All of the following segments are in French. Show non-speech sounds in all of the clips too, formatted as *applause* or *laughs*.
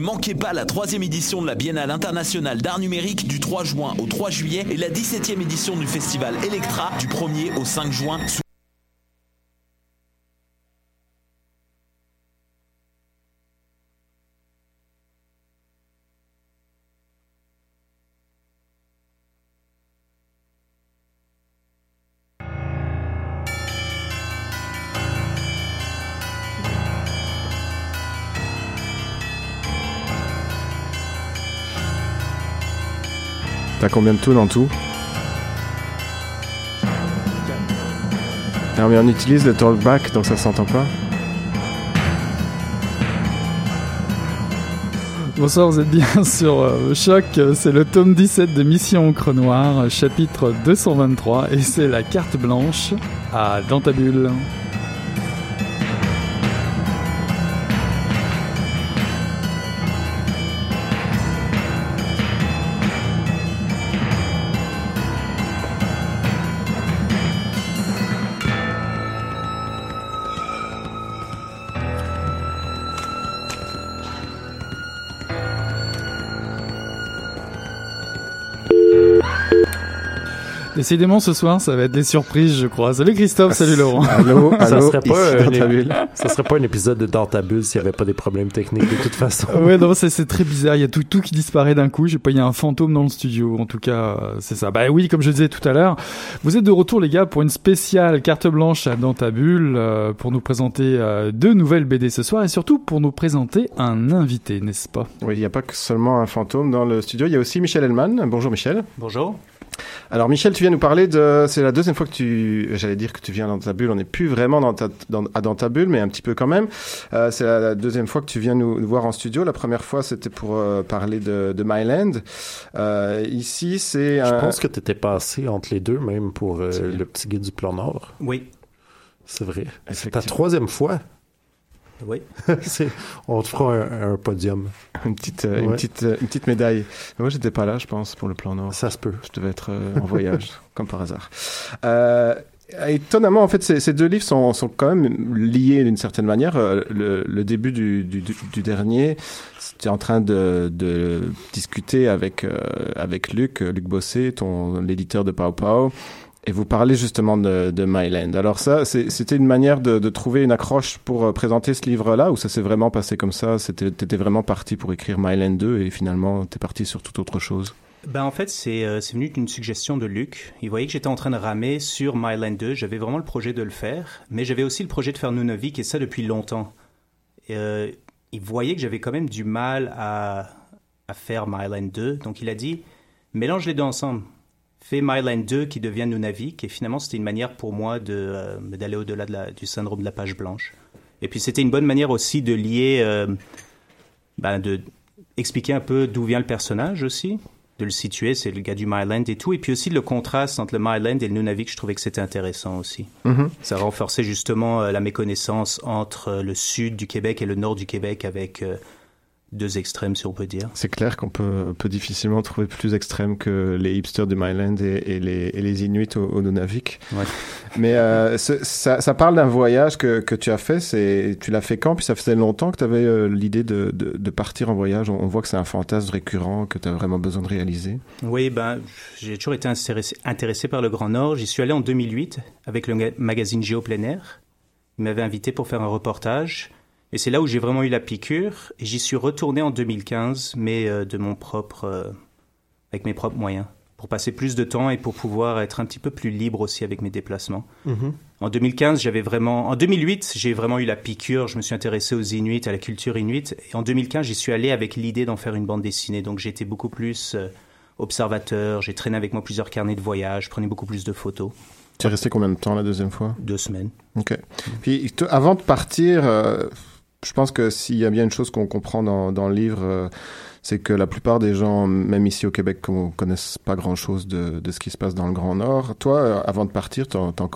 manquez pas la troisième édition de la Biennale internationale d'art numérique du 3 juin au 3 juillet et la 17e édition du festival Electra du 1er au 5 juin. Combien de tunes en tout Non mais on utilise le talkback donc ça s'entend pas. Bonsoir, vous êtes bien *laughs* sur euh, Choc, c'est le tome 17 de Mission Encre Noire, chapitre 223, et c'est la carte blanche à Dentabule. Décidément, ce soir, ça va être des surprises, je crois. Salut Christophe, salut *laughs* Laurent. Allô, ça serait pas ça serait pas un épisode de Dentabule s'il y avait pas des problèmes techniques de toute façon. *laughs* Ouais, non, c'est très bizarre. Il y a tout, tout qui disparaît d'un coup. Je sais pas, il y a un fantôme dans le studio. En tout cas, euh, c'est ça. Bah oui, comme je disais tout à l'heure, vous êtes de retour, les gars, pour une spéciale carte blanche à Dentabule, euh, pour nous présenter euh, deux nouvelles BD ce soir et surtout pour nous présenter un invité, n'est-ce pas? Oui, il n'y a pas que seulement un fantôme dans le studio, il y a aussi Michel Hellman. Bonjour Michel. Bonjour. Alors Michel, tu viens nous parler de... C'est la deuxième fois que tu... J'allais dire que tu viens dans ta bulle, on n'est plus vraiment dans ta, dans, dans ta bulle, mais un petit peu quand même. Euh, c'est la deuxième fois que tu viens nous, nous voir en studio. La première fois, c'était pour euh, parler de, de Myland. Euh, ici, c'est... Je un- pense que t'étais passé entre les deux même pour euh, le petit guide du plan Nord. Oui. C'est vrai. C'est ta troisième fois. Oui. *laughs* C'est- On te fera un, un podium. *laughs* Une petite, euh, une petite, euh, une petite médaille. Mais moi, j'étais pas là, je pense, pour le plan Nord. Ça se peut. Je devais être euh, en *laughs* voyage, comme par hasard. Euh, étonnamment, en fait, ces, ces deux livres sont, sont quand même liés d'une certaine manière. Le, le début du, du, du- dernier, c'était en train de, de discuter avec, euh, avec Luc, Luc Bossé, ton, l'éditeur de Pau Pau. Et vous parlez justement de, de Myland. Alors ça, c'était une manière de, trouver une accroche pour euh, présenter ce livre-là, ou ça s'est vraiment passé comme ça? T'étais vraiment parti pour écrire Myland 2 et finalement t'es parti sur toute autre chose? Ben, en fait, c'est euh, c'est venu d'une suggestion de Luc. Il voyait que j'étais en train de ramer sur Myland 2. J'avais vraiment le projet de le faire, mais j'avais aussi le projet de faire Nunavik, et ça depuis longtemps. Euh, il voyait que j'avais quand même du mal à, à faire Myland 2, donc il a dit mélange les deux ensemble. Fais Myland 2 qui devient Nunavik, et finalement, c'était une manière pour moi de, euh, d'aller au-delà de du syndrome de la page blanche. Et puis, c'était une bonne manière aussi de lier, euh, ben, de expliquer un peu d'où vient le personnage aussi, de le situer, c'est le gars du Myland et tout, et puis aussi le contraste entre le Myland et le Nunavik, je trouvais que c'était intéressant aussi. Ça renforçait justement euh, la méconnaissance entre euh, le sud du Québec et le nord du Québec avec euh, deux extrêmes, si on peut dire. C'est clair qu'on peut, peut difficilement trouver plus extrême que les hipsters du Myland et, et les, et les Inuits au, au Nunavik. Ouais. Mais euh, ce- ça, ça parle d'un voyage que, que tu as fait. C'est, tu l'as fait quand? Puis ça faisait longtemps que tu avais l'idée de, de, de partir en voyage. On, on voit que c'est un fantasme récurrent que tu as vraiment besoin de réaliser. Oui, ben, j'ai toujours été intéressé, intéressé par le Grand Nord. J'y suis allé en 2008 avec le ga- magazine Géo Plein Air. Il m'avait invité pour faire un reportage. Et c'est là où j'ai vraiment eu la piqûre. Et j'y suis retourné en 2015, mais euh, de mon propre, euh, avec mes propres moyens, pour passer plus de temps et pour pouvoir être un petit peu plus libre aussi avec mes déplacements. En 2015, j'avais vraiment, en 2008, j'ai vraiment eu la piqûre. Je me suis intéressé aux Inuits, à la culture inuite. Et en 2015, j'y suis allé avec l'idée d'en faire une bande dessinée. Donc été beaucoup plus euh, observateur. J'ai traîné avec moi plusieurs carnets de voyage. Je prenais beaucoup plus de photos. Tu es resté combien de temps la deuxième fois? Deux semaines. Ok. Puis avant de partir, euh, je pense que s'il y a bien une chose qu'on comprend dans, le livre, euh, c'est que la plupart des gens, même ici au Québec, ne connaissent pas grand-chose de, ce qui se passe dans le Grand Nord. Toi, euh, avant de partir, t'en, t'en,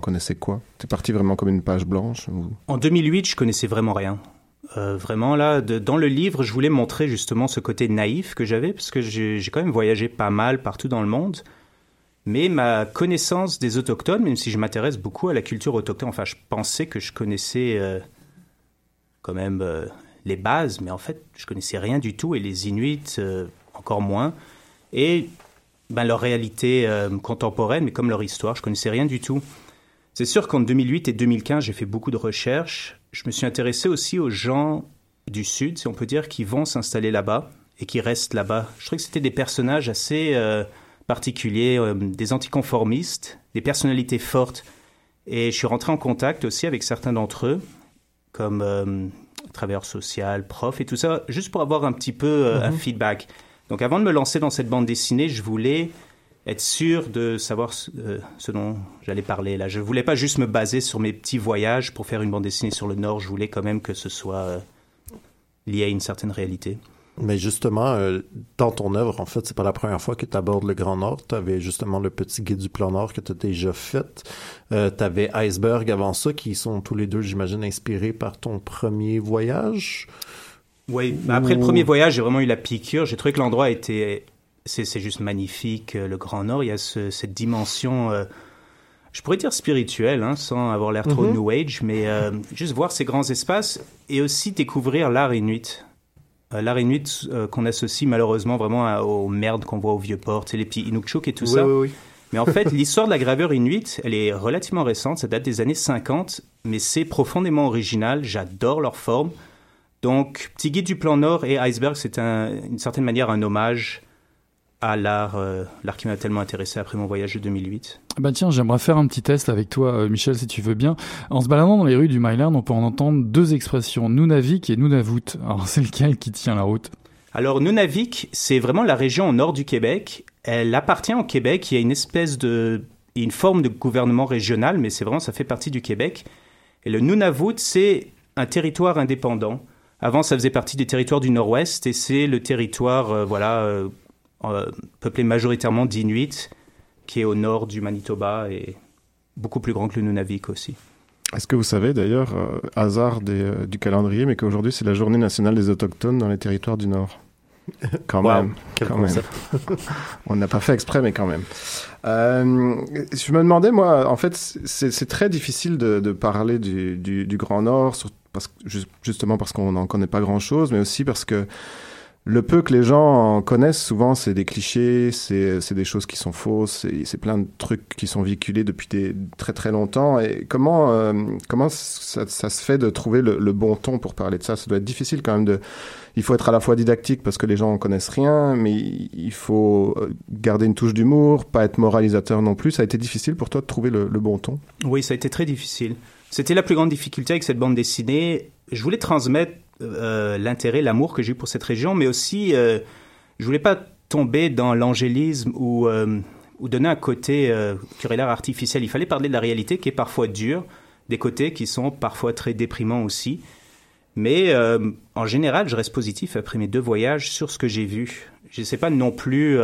connaissais quoi? T'es parti vraiment comme une page blanche. En 2008, je connaissais vraiment rien. Euh, vraiment là, dans le livre, je voulais montrer justement ce côté naïf que j'avais, parce que j'ai quand même voyagé pas mal partout dans le monde. Mais ma connaissance des autochtones, même si je m'intéresse beaucoup à la culture autochtone, enfin, je pensais que je connaissais quand même euh, les bases, mais en fait, je connaissais rien du tout et les Inuits euh, encore moins. Et ben, leur réalité euh, contemporaine, mais comme leur histoire, je connaissais rien du tout. C'est sûr qu'en 2008 et 2015, j'ai fait beaucoup de recherches. Je me suis intéressé aussi aux gens du Sud, si on peut dire, qui vont s'installer là-bas et qui restent là-bas. Je trouvais que c'était des personnages assez particuliers, des anticonformistes, des personnalités fortes. Et je suis rentré en contact aussi avec certains d'entre eux, comme travailleur social, prof et tout ça, juste pour avoir un petit peu euh, un mhm. feedback. Donc avant de me lancer dans cette bande dessinée, je voulais être sûr de savoir euh, ce, dont j'allais parler là. Je voulais pas juste me baser sur mes petits voyages pour faire une bande dessinée sur le Nord. Je voulais quand même que ce soit euh, lié à une certaine réalité. Mais justement, euh, dans ton œuvre, en fait, c'est pas la première fois que tu abordes le Grand Nord. Tu avais justement le petit guide du plan Nord que tu as déjà fait. Euh, tu avais Iceberg avant ça, qui sont tous les deux, j'imagine, inspirés par ton premier voyage. Oui, après le premier voyage, j'ai vraiment eu la piqûre. J'ai trouvé que l'endroit était... C'est juste magnifique, euh, le Grand Nord. Il y a cette dimension... Euh, je pourrais dire spirituelle, hein, sans avoir l'air trop mm-hmm. New Age, mais juste voir ces grands espaces et aussi découvrir l'art inuit. Euh, l'art inuit euh, qu'on associe malheureusement vraiment aux merdes qu'on voit au vieux port, les petits Inukshuk et tout ça. Mais en fait, l'histoire de la gravure inuit, elle est relativement récente, ça date des années 50, mais c'est profondément original, j'adore leur forme. Donc, Petit Guide du Plan Nord et Iceberg, c'est une certaine manière un hommage à l'art, euh, l'art qui m'a tellement intéressé après mon voyage de 2008. Bah tiens, j'aimerais faire un petit test avec toi, euh, Michel, si tu veux bien. En se baladant dans les rues du Myland, on peut en entendre deux expressions, Nunavik et Nunavut. Alors c'est lequel qui tient la route? Alors Nunavik, c'est vraiment la région au nord du Québec. Elle appartient au Québec. Il y a une espèce de, une forme de gouvernement régional, mais c'est vraiment ça fait partie du Québec. Et le Nunavut, c'est un territoire indépendant. Avant, ça faisait partie des territoires du Nord-Ouest et c'est le territoire, euh, voilà, peuplé majoritairement d'Inuits, qui est au nord du Manitoba et beaucoup plus grand que le Nunavik aussi. Est-ce que vous savez d'ailleurs, euh, hasard euh, du calendrier, mais qu'aujourd'hui c'est la journée nationale des autochtones dans les territoires du Nord? *laughs* Quand même. Quand même. *laughs* On n'a pas fait exprès, mais quand même. je me demandais, moi, en fait, c'est très difficile de, parler du, du, Grand Nord, parce, justement parce qu'on n'en connaît pas grand-chose, mais aussi parce que le peu que les gens connaissent, souvent, c'est des clichés, c'est des choses qui sont fausses, c'est plein de trucs qui sont véhiculés depuis des, très très longtemps. Et comment, euh, comment ça, se fait de trouver le, bon ton pour parler de ça? Ça doit être difficile quand même de. Il faut être à la fois didactique parce que les gens en connaissent rien, mais il faut garder une touche d'humour, pas être moralisateur non plus. Ça a été difficile pour toi de trouver le bon ton? Oui, ça a été très difficile. C'était la plus grande difficulté avec cette bande dessinée. Je voulais transmettre euh, l'intérêt, l'amour que j'ai eu pour cette région, mais aussi, euh, je voulais pas tomber dans l'angélisme ou, euh, ou donner un côté qui aurait l'air artificiel. Il fallait parler de la réalité qui est parfois dure, des côtés qui sont parfois très déprimants aussi. Mais en général, je reste positif après mes deux voyages sur ce que j'ai vu. Je ne sais pas non plus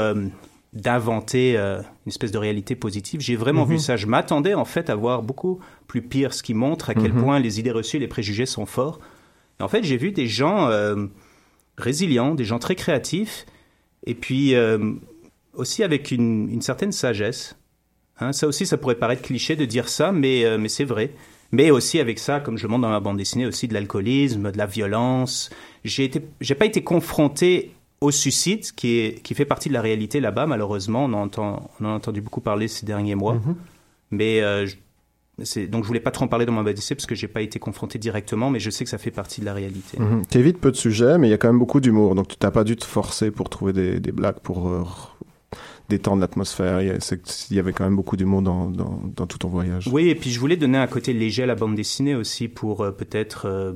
d'inventer une espèce de réalité positive. J'ai vraiment vu mhm. ça. Je m'attendais en fait à voir beaucoup plus pire, ce qui montre à quel mhm. point les idées reçues et les préjugés sont forts. En fait, j'ai vu des gens euh, résilients, des gens très créatifs, et puis euh, aussi avec une, certaine sagesse. Hein, ça aussi, ça pourrait paraître cliché de dire ça, mais, euh, mais c'est vrai. Mais aussi avec ça, comme je montre dans ma bande dessinée, aussi de l'alcoolisme, de la violence. J'ai pas été confronté au suicide, qui, est, qui fait partie de la réalité là-bas, malheureusement. On, entend, on en a entendu beaucoup parler ces derniers mois. Mm-hmm. Mais donc je voulais pas trop en parler dans ma BDC parce que j'ai pas été confronté directement, mais je sais que ça fait partie de la réalité. Mhm. Tu évites peu de sujets, mais il y a quand même beaucoup d'humour, donc tu t'as pas dû te forcer pour trouver des, des blagues pour euh, détendre l'atmosphère. Il, y avait quand même beaucoup d'humour dans, dans, dans, tout ton voyage. Oui, et puis je voulais donner un côté léger à la bande dessinée aussi pour euh, peut-être euh,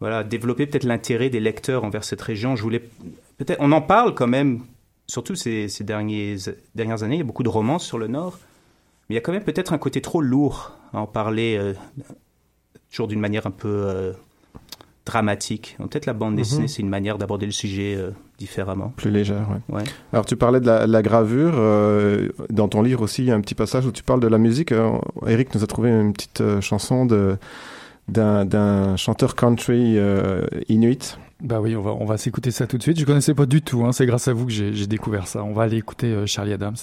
voilà développer peut-être l'intérêt des lecteurs envers cette région. Je voulais peut-être on en parle quand même, surtout ces, ces derniers, dernières années. Il y a beaucoup de romans sur le Nord. Mais il y a quand même peut-être un côté trop lourd à en parler euh, toujours d'une manière un peu euh, dramatique. Peut-être la bande mhm. dessinée, c'est une manière d'aborder le sujet euh, différemment. Plus légère, oui. Ouais. Alors tu parlais de la, gravure. dans ton livre aussi, il y a un petit passage où tu parles de la musique. Eric nous a trouvé une petite chanson de d'un chanteur country inuit. Bah oui, on va, on va s'écouter ça tout de suite. Je connaissais pas du tout, hein. c'est grâce à vous que j'ai découvert ça. On va aller écouter Charlie Adams.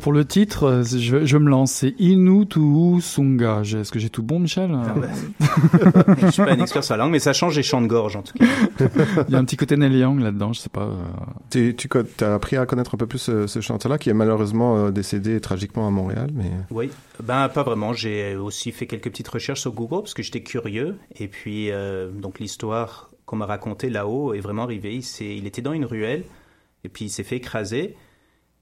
Pour le titre, euh, je, je me lance. C'est Inu Tuhu Sunga. Est-ce que j'ai tout bon, Michel Ah *laughs* Je suis pas un expert sur la langue, mais ça change les chants de gorge en tout cas. Il y a un petit côté Young là-dedans, je sais pas. euh. Tu, as appris à connaître un peu plus ce, ce chanteur-là qui est malheureusement euh, décédé tragiquement à Montréal, mais Oui, ben pas vraiment. J'ai aussi fait quelques petites recherches sur Google parce que j'étais curieux. Et puis, euh, donc l'histoire qu'on m'a racontée là-haut est vraiment arrivée. Il était dans une ruelle et puis il s'est fait écraser.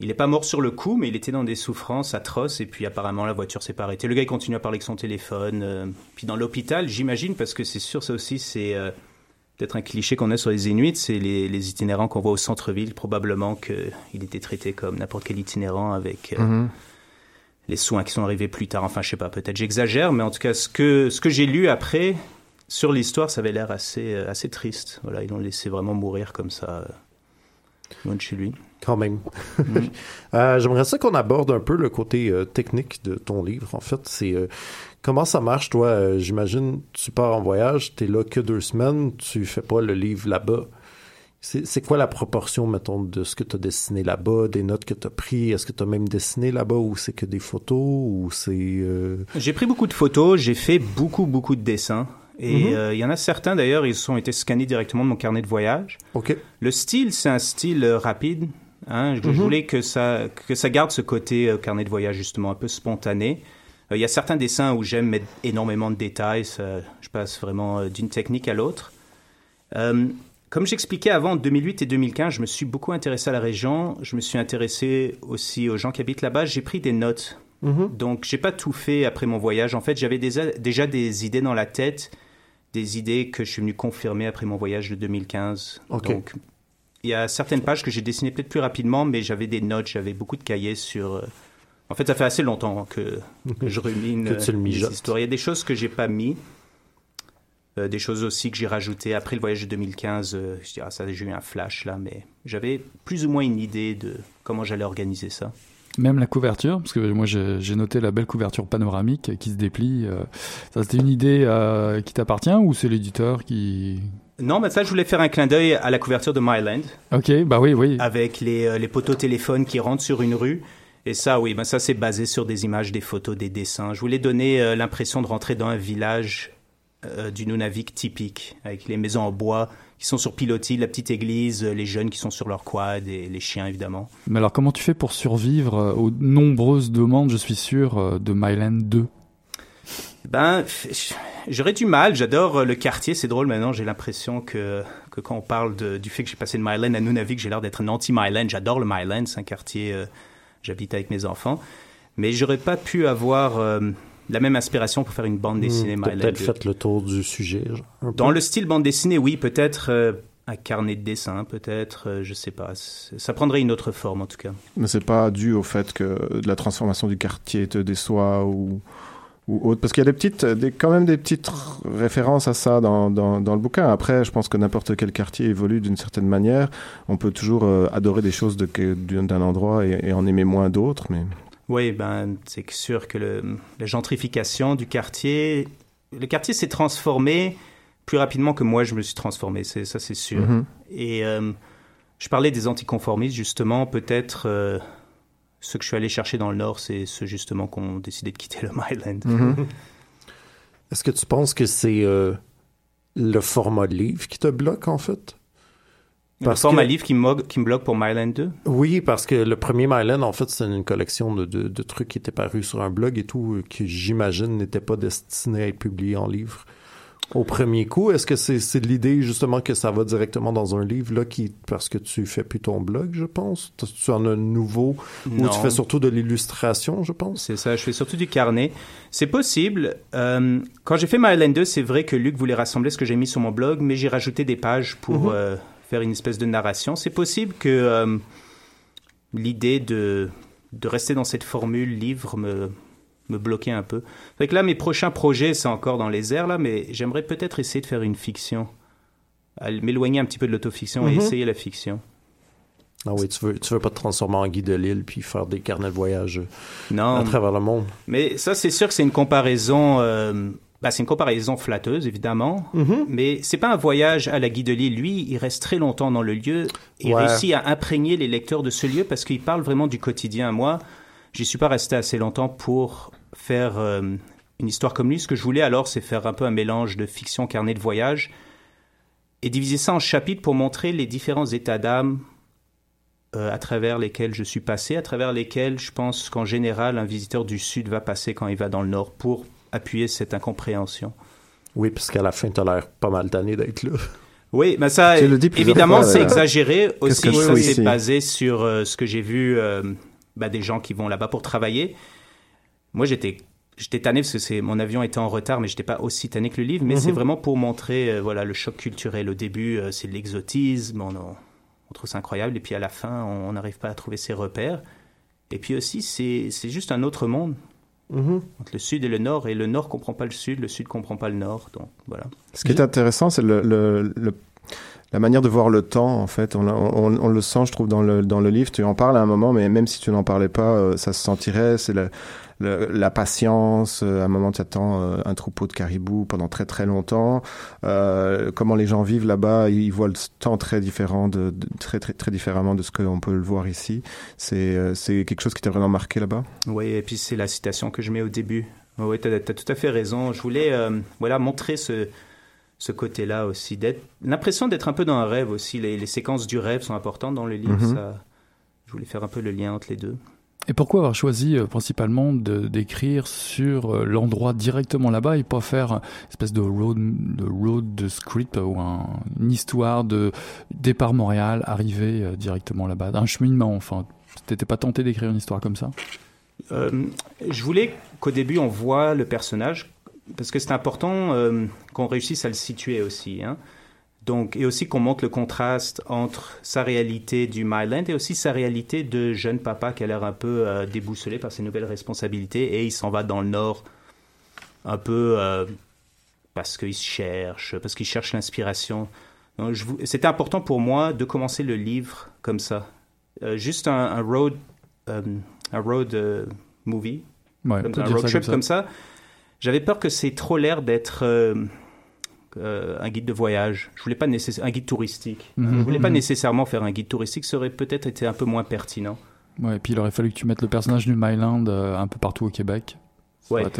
Il n'est pas mort sur le coup, mais il était dans des souffrances atroces. Et puis apparemment, la voiture s'est pas arrêtée. Le gars, il continue à parler avec son téléphone. euh, puis dans l'hôpital, j'imagine, parce que c'est sûr, ça aussi, c'est euh, peut-être un cliché qu'on a sur les Inuits, c'est les, les itinérants qu'on voit au centre-ville. Probablement qu'il était traité comme n'importe quel itinérant avec euh, Mhm. les soins qui sont arrivés plus tard. Enfin, je sais pas, peut-être j'exagère, mais en tout cas, ce que, ce que j'ai lu après sur l'histoire, ça avait l'air assez, assez triste. Voilà, ils l'ont laissé vraiment mourir comme ça, loin de chez lui. Quand même. *laughs* Euh, J'aimerais ça qu'on aborde un peu le côté euh, technique de ton livre. En fait, c'est euh, comment ça marche, toi? euh, J'imagine, tu pars en voyage, t'es là que deux semaines, tu fais pas le livre là-bas. C'est c'est quoi la proportion, mettons, de ce que tu as dessiné là-bas, des notes que tu as pris? Est-ce que tu as même dessiné là-bas ou c'est que des photos ou c'est... euh, J'ai pris beaucoup de photos, j'ai fait beaucoup, beaucoup de dessins. Et Mhm. euh, il y en a certains d'ailleurs, ils ont été scannés directement de mon carnet de voyage. Le style, c'est un style euh, rapide. Hein. Je, je Mhm. voulais que ça, que ça garde ce côté euh, carnet de voyage, justement, un peu spontané. Il y a certains dessins où j'aime mettre énormément de détails. ça- je passe vraiment d'une technique à l'autre. Comme j'expliquais avant, en 2008 et 2015, je me suis beaucoup intéressé à la région. Je me suis intéressé aussi aux gens qui habitent là-bas. J'ai pris des notes. Mhm. Donc, j'ai pas tout fait après mon voyage. En fait, j'avais déjà, déjà des idées dans la tête, des idées que je suis venu confirmer après mon voyage de 2015. Ok. Donc, il y a certaines pages que j'ai dessinées peut-être plus rapidement, mais j'avais des notes, j'avais beaucoup de cahiers sur. euh, En fait, ça fait assez longtemps que, que je rumine *laughs* euh, les histoires. Il y a des choses que j'ai pas mis. euh, des choses aussi que j'ai rajoutées après le voyage de 2015. euh, je dirais, ça, j'ai eu un flash là, mais j'avais plus ou moins une idée de comment j'allais organiser ça. Même la couverture, parce que moi j'ai noté la belle couverture panoramique qui se déplie. euh, ça c'était une idée euh, qui t'appartient ou c'est l'éditeur qui... Non, mais ça, je voulais faire un clin d'œil à la couverture de Myland. Ok, bah oui, oui. avec les, euh, les poteaux téléphones qui rentrent sur une rue. Et ça, oui, ben ça c'est basé sur des images, des photos, des dessins. Je voulais donner euh, l'impression de rentrer dans un village euh, du Nunavik typique, avec les maisons en bois qui sont sur pilotis, la petite église, euh, les jeunes qui sont sur leur quad et les chiens évidemment. Mais alors comment tu fais pour survivre euh, aux nombreuses demandes, je suis sûr, de Myland 2 Ben, j'aurais du mal. J'adore le quartier. C'est drôle maintenant. J'ai l'impression que, que quand on parle de- du fait que j'ai passé de Myland à Nunavik, j'ai l'air d'être un anti-Myland. J'adore le Myland. C'est un quartier. euh, J'habite avec mes enfants. Mais j'aurais pas pu avoir euh, la même inspiration pour faire une bande dessinée Hmm, My Land Peut-être 2. fait le tour du sujet. genre, un peu. Dans le style bande dessinée, oui, peut-être euh, un carnet de dessin, peut-être, euh, je sais pas. Ça prendrait une autre forme en tout cas. Mais c'est pas dû au fait que la transformation du quartier te déçoit ou, ou autre. Parce qu'il y a des petites, des, quand même des petites références à ça dans, dans, dans le bouquin. Après, je pense que n'importe quel quartier évolue d'une certaine manière. On peut toujours euh, adorer des choses d'un endroit et, et en aimer moins d'autres. Mais Oui, ben, c'est sûr que le, la gentrification du quartier, le quartier s'est transformé plus rapidement que moi je me suis transformé, c'est, ça c'est sûr. Mhm. Et euh, je parlais des anticonformistes, justement, peut-être euh, ceux que je suis allé chercher dans le Nord, c'est ceux justement qui ont décidé de quitter le *laughs* Myland. Mhm. Est-ce que tu penses que c'est euh, le format de livre qui te bloque, en fait? Parce que- livre qui me, mo- qui me bloque pour Myland 2. Oui, parce que le premier Myland, en fait, c'est une collection de, de, de trucs qui étaient parus sur un blog et tout, euh, que j'imagine n'étaient pas destinés à être publiés en livre. Au premier coup, est-ce que c'est l'idée justement que ça va directement dans un livre là qui parce que tu fais plus ton blog, je pense? Tu- Tu en as un nouveau ou tu fais surtout de l'illustration, je pense? C'est ça, je fais surtout du carnet. C'est possible. Euh, quand j'ai fait Myland 2, c'est vrai que Luc voulait rassembler ce que j'ai mis sur mon blog, mais j'ai rajouté des pages pour Mhm. euh, faire une espèce de narration. C'est possible que euh, l'idée de, de rester dans cette formule livre me, me bloquait un peu. Fait que là, mes prochains projets, c'est encore dans les airs, là, mais j'aimerais peut-être essayer de faire une fiction. M'éloigner un petit peu de l'autofiction et Mhm. essayer la fiction. Ah oui, tu veux tu veux pas te transformer en guide de l'île puis faire des carnets de voyage euh, Non, à travers le monde. Mais ça, c'est sûr que c'est une comparaison. euh, bah, c'est une comparaison flatteuse, évidemment. Mais c'est pas un voyage à la Guy de Lille. Lui, il reste très longtemps dans le lieu. Il Ouais. réussit à imprégner les lecteurs de ce lieu parce qu'il parle vraiment du quotidien. Moi, j'y suis pas resté assez longtemps pour faire euh, une histoire comme lui. Ce que je voulais alors, c'est faire un peu un mélange de fiction, carnet de voyage et diviser ça en chapitres pour montrer les différents états d'âme euh, à travers lesquels je suis passé, à travers lesquels je pense qu'en général un visiteur du Sud va passer quand il va dans le Nord pour appuyer cette incompréhension. Oui, parce qu'à la fin, t'as l'air pas mal tanné d'être là. Oui, mais ça, Tu le dis plusieurs évidemment, c'est exagéré aussi. que je Ça, ici? basé sur euh, ce que j'ai vu euh, bah, des gens qui vont là-bas pour travailler. Moi, j'étais j'étais tanné parce que c'est mon avion était en retard, mais j'étais pas aussi tanné que le livre. Mais c'est vraiment pour montrer euh, voilà le choc culturel. Au début, euh, c'est de l'exotisme, on, on- trouve ça incroyable, et puis à la fin, on on n'arrive pas à trouver ses repères. Et puis aussi, c'est c'est juste un autre monde entre le Sud et le Nord, et le Nord comprend pas le Sud, le Sud comprend pas le Nord, donc voilà. Ce qui est intéressant, c'est le, le- le- la manière de voir le temps, en fait. On, on- on le sent, je trouve, dans le, dans le livre. Tu en parles à un moment, mais même si tu n'en parlais pas, euh, ça se sentirait. C'est le- la patience. euh, À un moment, tu attends euh, un troupeau de caribous pendant très très longtemps. Euh, comment les gens vivent là-bas, ils voient le temps très différent, de, de- très, très très différemment de ce qu'on peut le voir ici. C'est euh, c'est quelque chose qui t'a vraiment marqué là-bas? Oui, et puis c'est la citation que je mets au début. Oui, tu as, tout à fait raison. Je voulais euh, voilà, montrer ce, ce côté-là aussi. L'impression d'être un peu dans un rêve aussi. Les, les séquences du rêve sont importantes dans le livre. Mhm. ça, je voulais faire un peu le lien entre les deux. Et pourquoi avoir choisi euh, principalement d'écrire sur euh, l'endroit directement là-bas et pas faire une espèce de road, de road script ou un- une histoire de départ Montréal, arriver euh, directement là-bas, un cheminement enfin. T'étais pas tenté d'écrire une histoire comme ça? Euh, je voulais qu'au début, on voit le personnage, parce que c'est important euh, qu'on réussisse à le situer aussi. hein. Donc, et aussi qu'on montre le contraste entre sa réalité du Myland et aussi sa réalité de jeune papa qui a l'air un peu euh, déboussolé par ses nouvelles responsabilités et il s'en va dans le Nord un peu euh, parce qu'il cherche, parce qu'il cherche l'inspiration. C'était important pour moi de commencer le livre comme ça. Euh, juste un, un road, euh, un road euh, movie, Ouais, comme ça, un road trip comme ça. comme ça. J'avais peur que c'est trop l'air d'être euh, un guide de voyage. Je voulais pas nécessairement un guide touristique. Mhm. Je voulais pas Mhm. nécessairement faire un guide touristique. Ça aurait peut-être été un peu moins pertinent. Ouais, et puis il aurait fallu que tu mettes le personnage du Myland euh, un peu partout au Québec. Ça Ouais. *laughs*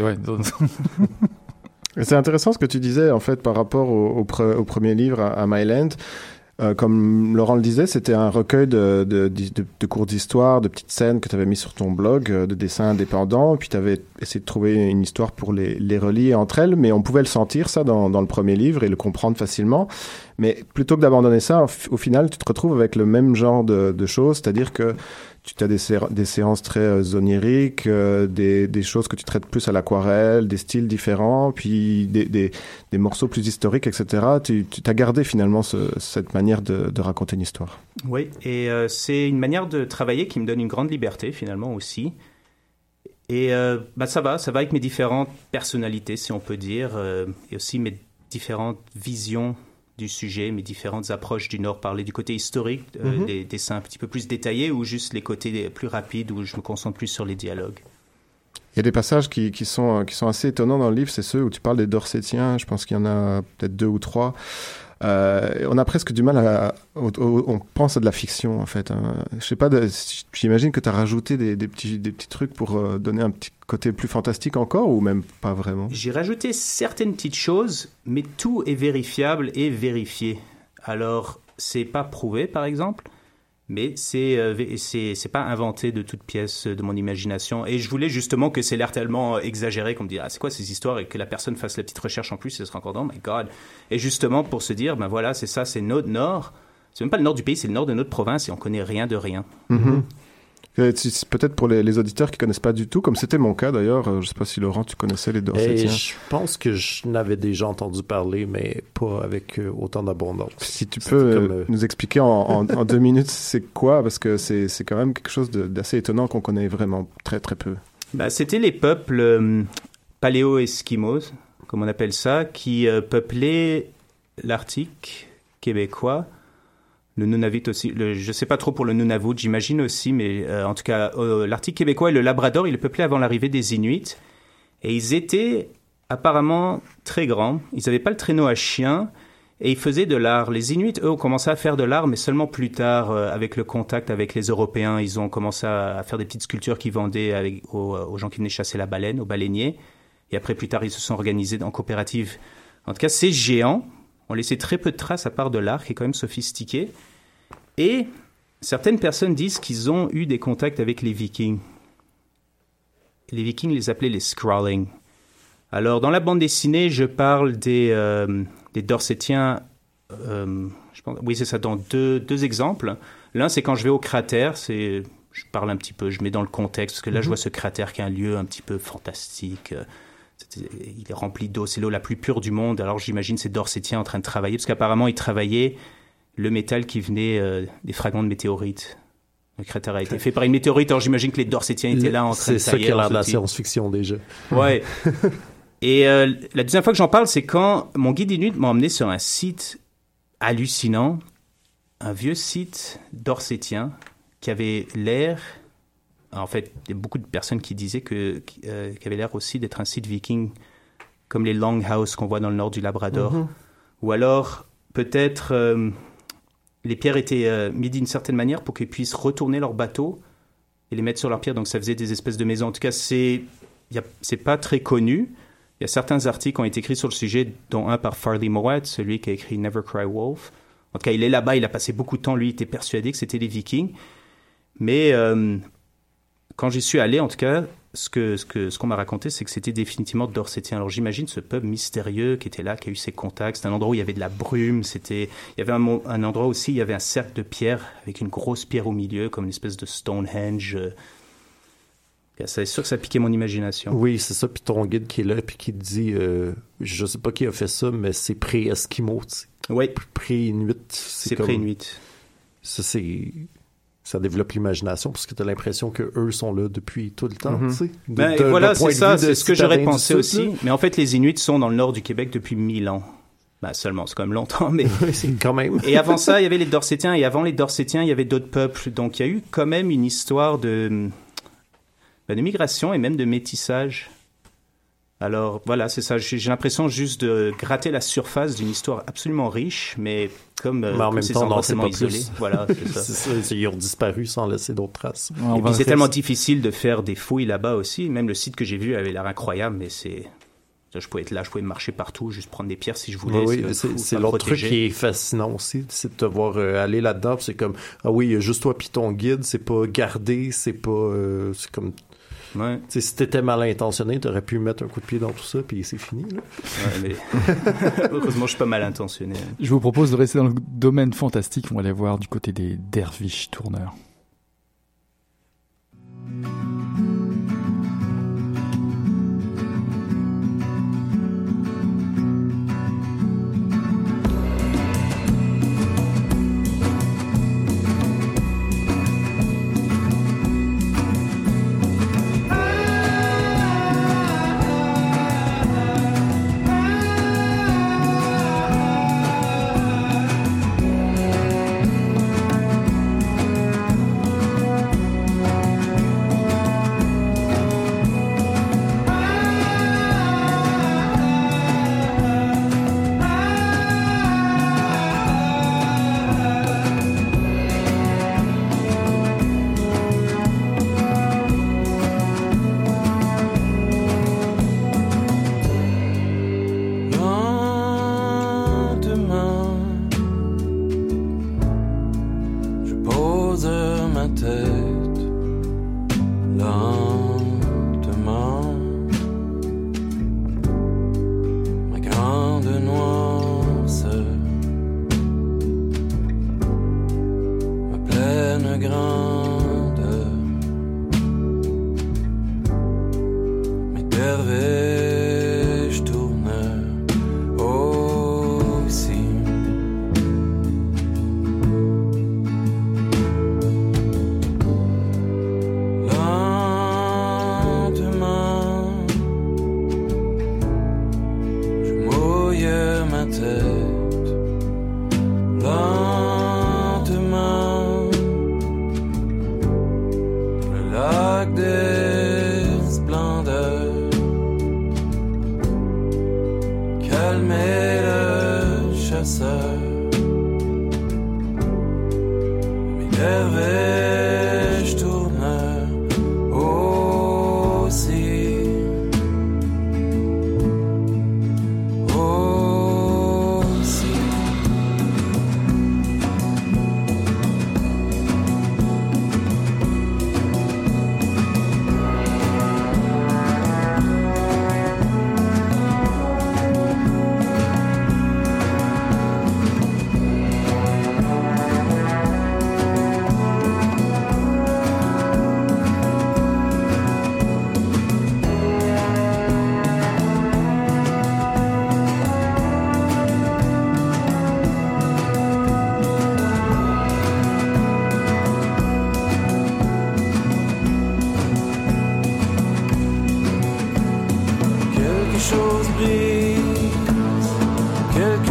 C'est intéressant ce que tu disais en fait par rapport au, au pre- au premier livre à, à Myland. Euh, comme Laurent le disait, c'était un recueil de, de, de, de courtes histoires, de petites scènes que tu avais mis sur ton blog, euh, de dessins indépendants, puis tu avais essayé de trouver une histoire pour les, les relier entre elles, mais on pouvait le sentir ça dans, dans le premier livre et le comprendre facilement. Mais plutôt que d'abandonner ça, au final, tu te retrouves avec le même genre de, de choses, c'est-à-dire que tu as des, séances très euh, oniriques, euh, des, choses que tu traites plus à l'aquarelle, des styles différents, puis des, morceaux plus historiques, etc. Tu, as gardé finalement ce, cette manière de, raconter une histoire. Oui, et euh, c'est une manière de travailler qui me donne une grande liberté finalement aussi. Et bah, ça va, ça va avec mes différentes personnalités, si on peut dire, et aussi mes différentes visions du sujet, mes différentes approches du Nord, parler du côté historique, euh, mhm. des dessins un petit peu plus détaillés ou juste les côtés plus rapides où je me concentre plus sur les dialogues. Il y a des passages qui, qui, sont, qui sont assez étonnants dans le livre, c'est ceux où tu parles des Dorsétiens, je pense qu'il y en a peut-être deux ou trois. Euh, on a presque du mal à, on pense à de la fiction en fait. Hein. Je sais pas, j'imagine que tu as rajouté des, petits trucs pour euh, donner un petit côté plus fantastique encore ou même pas vraiment? J'ai rajouté certaines petites choses, mais tout est vérifiable et vérifié. Alors c'est pas prouvé par exemple, mais c'est euh, c'est pas inventé de toute pièce de mon imagination. Et je voulais justement que c'est l'air tellement exagéré qu'on me dise ah c'est quoi ces histoires et que la personne fasse la petite recherche en plus ce sera encore dans my god. Et justement pour se dire ben voilà c'est ça c'est notre nord. C'est même pas le nord du pays c'est le nord de notre province et on connaît rien de rien. Mm-hmm. Euh, peut-être pour les, auditeurs qui connaissent pas du tout, comme c'était mon cas d'ailleurs, euh, je sais pas si Laurent, tu connaissais les Dorsetiens. je pense que je n'avais déjà entendu parler, mais pas avec euh, autant d'abondance. Si tu peux nous expliquer en, deux minutes c'est quoi, parce que c'est quand même quelque chose d'assez étonnant qu'on connaît vraiment très très peu. Bah, c'était les peuples paléo-esquimaux, comme on appelle ça, qui peuplaient l'Arctique québécois le Nunavut aussi. Le, je sais pas trop pour le Nunavut, j'imagine aussi, mais euh, en tout cas, euh, l'Arctique québécois et le Labrador, ils peuplaient avant l'arrivée des Inuits. Et ils étaient apparemment très grands. Ils n'avaient pas le traîneau à chien et ils faisaient de l'art. Les Inuits, eux, ont commencé à faire de l'art, mais seulement plus tard, euh, avec le contact avec les Européens. Ils ont commencé à, faire des petites sculptures qu'ils vendaient avec, aux, aux, gens qui venaient chasser la baleine, aux baleiniers. Et après, plus tard, ils se sont organisés en coopérative. En tout cas, ces géants ont laissé très peu de traces à part de l'art qui est quand même sophistiqué. Et certaines personnes disent qu'ils ont eu des contacts avec les Vikings. Les Vikings les appelaient les Scrawling. Alors, dans la bande dessinée, je parle des, euh, des Dorsetiens. Euh, je pense, oui, c'est ça, dans deux, deux exemples. L'un, c'est quand je vais au cratère, c'est, je parle un petit peu, je mets dans le contexte, parce que là, je mhm. vois ce cratère qui est un lieu un petit peu fantastique. Il est rempli d'eau, c'est l'eau la plus pure du monde. Alors j'imagine ces Dorsétiens en train de travailler, parce qu'apparemment ils travaillaient le métal qui venait euh, des fragments de météorites. Le cratère a été fait par une météorite, alors j'imagine que les Dorsétiens étaient là en train de C'est ça qui a l'air de la science-fiction déjà. Ouais. *laughs* Et euh, la deuxième fois que j'en parle, c'est quand mon guide Inuit m'a emmené sur un site hallucinant, un vieux site dorsétien qui avait l'air en fait, il y a beaucoup de personnes qui disaient que, euh, qu'il avait l'air aussi d'être un site viking, comme les longhouses qu'on voit dans le nord du Labrador. Mhm. Ou alors, peut-être, euh, les pierres étaient euh, mises d'une certaine manière pour qu'ils puissent retourner leur bateau et les mettre sur leurs pierres. Donc, ça faisait des espèces de maisons. En tout cas, c'est, c'est pas très connu. Il y a certains articles qui ont été écrits sur le sujet, dont un par Farley Mowat, celui qui a écrit Never Cry Wolf. En tout cas, il est là-bas, il a passé beaucoup de temps, lui, il était persuadé que c'était les Vikings. Mais quand j'y suis allé, en tout cas, ce que ce que ce qu'on m'a raconté, c'est que c'était définitivement Dorsetien. Alors j'imagine ce pub mystérieux qui était là, qui a eu ses contacts. C'est un endroit où il y avait de la brume. C'était il y avait un, un, endroit aussi, il y avait un cercle de pierre avec une grosse pierre au milieu, comme une espèce de Stonehenge. C'est sûr que ça piquait mon imagination. Oui, c'est ça. Puis ton guide qui est là, puis qui te dit, euh, je sais pas qui a fait ça, mais c'est pré-Esquimau. Oui. Pré-Inuit. C'est pré-Inuit. Ça, c'est ça développe l'imagination parce que tu as l'impression que eux sont là depuis tout le temps. Mhm. tu sais, ben, voilà, c'est ça, c'est ce que j'aurais pensé aussi. Mais en fait, les Inuits sont dans le nord du Québec depuis mille ans. Ben, seulement, c'est quand même longtemps, mais. *laughs* c'est quand même. et avant ça, il y avait les Dorsétiens, et avant les Dorsétiens, il y avait d'autres peuples. Donc, il y a eu quand même une histoire de, ben, de migration et même de métissage. Alors voilà, c'est ça. J'ai l'impression juste de gratter la surface d'une histoire absolument riche, mais comme, mais en même temps. Voilà, c'est ça. *laughs* Ils ont disparu sans laisser d'autres traces. et puis c'est tellement difficile de faire des fouilles là-bas aussi. Même le site que j'ai vu avait l'air incroyable, mais c'est je pouvais être là, je pouvais marcher partout, juste prendre des pierres si je voulais. Oui, c'est l'autre truc qui est fascinant aussi, c'est de te voir euh, aller là-dedans. C'est comme, ah oui, juste toi puis ton guide, c'est pas gardé, c'est pas, euh, c'est comme Ouais. Si t'étais mal intentionné, t'aurais pu mettre un coup de pied dans tout ça, puis c'est fini. Là. Ouais, mais *laughs* heureusement, je suis pas mal intentionné. Je vous propose de rester dans le domaine fantastique. On va aller voir du côté des derviches tourneurs.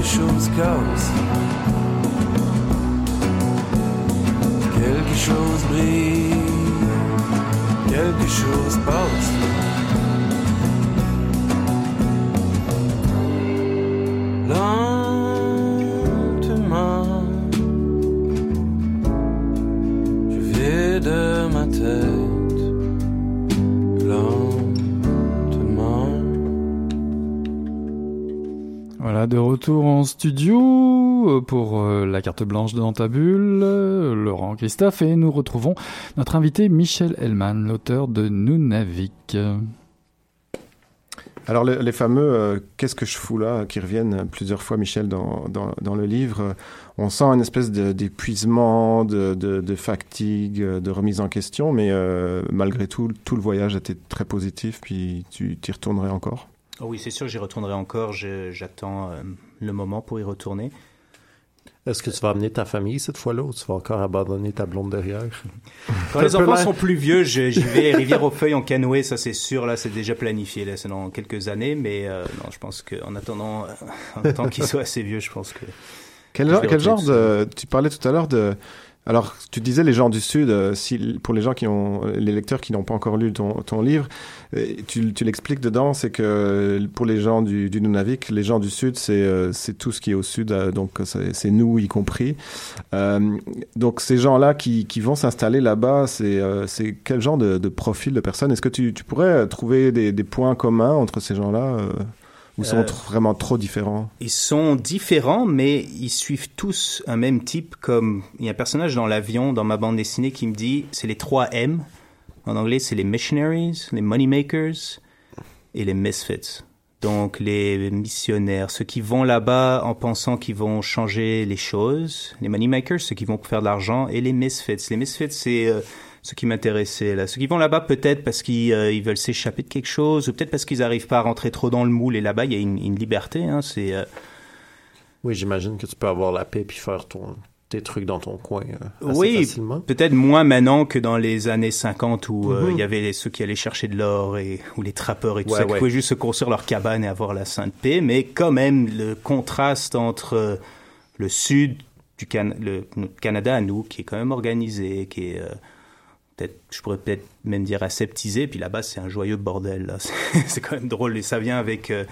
Chose casse. Quelque chose brille, quelque chose passe. Retour en studio euh, pour euh, la carte blanche de Dantabule, euh, Laurent Christophe, et nous retrouvons notre invité Michel Hellman, l'auteur de Nunavik. Alors le- les fameux euh, qu'est-ce que je fous là qui reviennent plusieurs fois Michel dans, dans, dans le livre, on sent une espèce d'épuisement, de, de, de fatigue, de remise en question, mais euh, malgré tout tout le voyage était très positif, puis tu y retournerais encore? Oh oui, c'est sûr, j'y retournerai encore. J'attends euh, le moment pour y retourner. Est-ce que tu vas amener ta famille cette fois-là ou tu vas encore abandonner ta blonde derrière? *laughs* Quand les enfants sont plus vieux, j'y vais *laughs* rivière aux feuilles en canoë, ça c'est sûr. Là, c'est déjà planifié. Là, c'est dans quelques années, mais euh, non, je pense qu'en attendant, euh, en attendant *laughs* qu'ils soient assez vieux, je pense que Quel genre, quel genre de tu parlais tout à l'heure de alors tu disais les gens du sud euh, si pour les gens qui ont les lecteurs qui n'ont pas encore lu ton, ton livre euh, tu, tu l'expliques dedans c'est que pour les gens du, du Nunavik les gens du sud c'est euh, tout ce qui est au sud euh, donc c'est nous y compris. Euh, donc ces gens là qui, qui vont s'installer là-bas c'est euh, c'est quel genre de, de profil de personnes? Est-ce que tu, tu pourrais trouver des, des points communs entre ces gens là ou sont Euh, vraiment trop différents? Ils sont différents, mais ils suivent tous un même type. Comme il y a un personnage dans l'avion, dans ma bande dessinée, qui me dit c'est les trois M. En anglais, c'est les missionaries, les moneymakers et les misfits. Donc les missionnaires, ceux qui vont là-bas en pensant qu'ils vont changer les choses, les moneymakers, ceux qui vont pour faire de l'argent, et les misfits. Les misfits, c'est euh, ceux qui m'intéressaient là. Ceux qui vont là-bas peut-être parce qu'ils euh, ils veulent s'échapper de quelque chose, ou peut-être parce qu'ils n'arrivent pas à rentrer trop dans le moule. Et là-bas, il y a une, une liberté. Hein, c'est euh, Oui, j'imagine que tu peux avoir la paix puis faire ton, tes trucs dans ton coin euh, assez Oui, facilement. peut-être moins maintenant que dans les années 50 où euh, Mhm. il y avait les- ceux qui allaient chercher de l'or et ou les trappeurs et tout Ouais, ça, qui pouvaient juste se construire leur cabane et avoir la sainte paix. Mais quand même, le contraste entre euh, le sud du Can- le, Canada à nous, qui est quand même organisé, qui est peut-être, je pourrais peut-être même dire aseptisé, puis là-bas c'est un joyeux bordel. *laughs* C'est quand même drôle et ça vient avec. euh,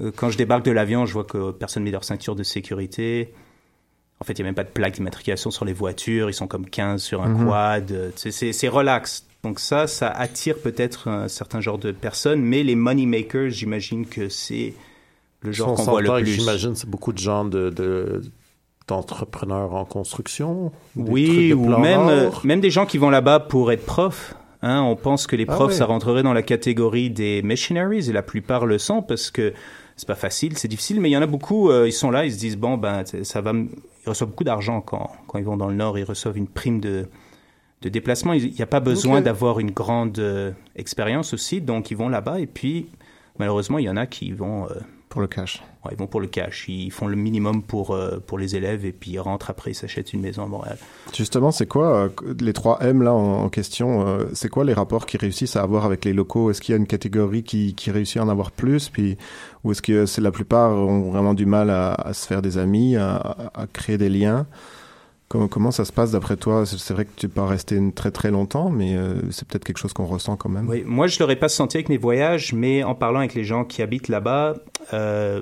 euh, quand je débarque de l'avion, je vois que personne met leur ceinture de sécurité. En fait, il n'y a même pas de plaque d'immatriculation sur les voitures. Ils sont comme 15 sur un Mhm. quad. Euh, C'est relax. Donc ça, ça attire peut-être un certain genre de personnes. Mais les money makers, j'imagine que c'est le genre On qu'on voit le plus. J'imagine c'est beaucoup de gens de, de- d'entrepreneurs en construction. Oui, ou même, euh, même des gens qui vont là-bas pour être profs. Hein, on pense que les Ah profs, ça rentrerait dans la catégorie des missionaries, et la plupart le sont parce que c'est pas facile, c'est difficile, mais il y en a beaucoup, euh, ils sont là, ils se disent, bon, ben, ça va, ils reçoivent beaucoup d'argent quand, quand ils vont dans le Nord, ils reçoivent une prime de, de déplacement. Il n'y a pas besoin d'avoir une grande euh, expérience aussi, donc ils vont là-bas, et puis, malheureusement, il y en a qui vont, euh, pour le cash. ouais, ils vont pour le cash, ils font le minimum pour, euh, pour les élèves, et puis ils rentrent après, ils s'achètent une maison à Montréal. Justement, c'est quoi euh, les trois M là en, en question euh, C'est quoi les rapports qu'ils réussissent à avoir avec les locaux? Est-ce qu'il y a une catégorie qui, qui réussit à en avoir plus, puis ou est-ce que c'est la plupart ont vraiment du mal à, à se faire des amis, à- à créer des liens? Comment, comment ça se passe d'après toi? C'est vrai que tu peux pas rester une- très très longtemps, mais euh, c'est peut-être quelque chose qu'on ressent quand même. Oui, moi je l'aurais pas senti avec mes voyages, mais en parlant avec les gens qui habitent là-bas, euh,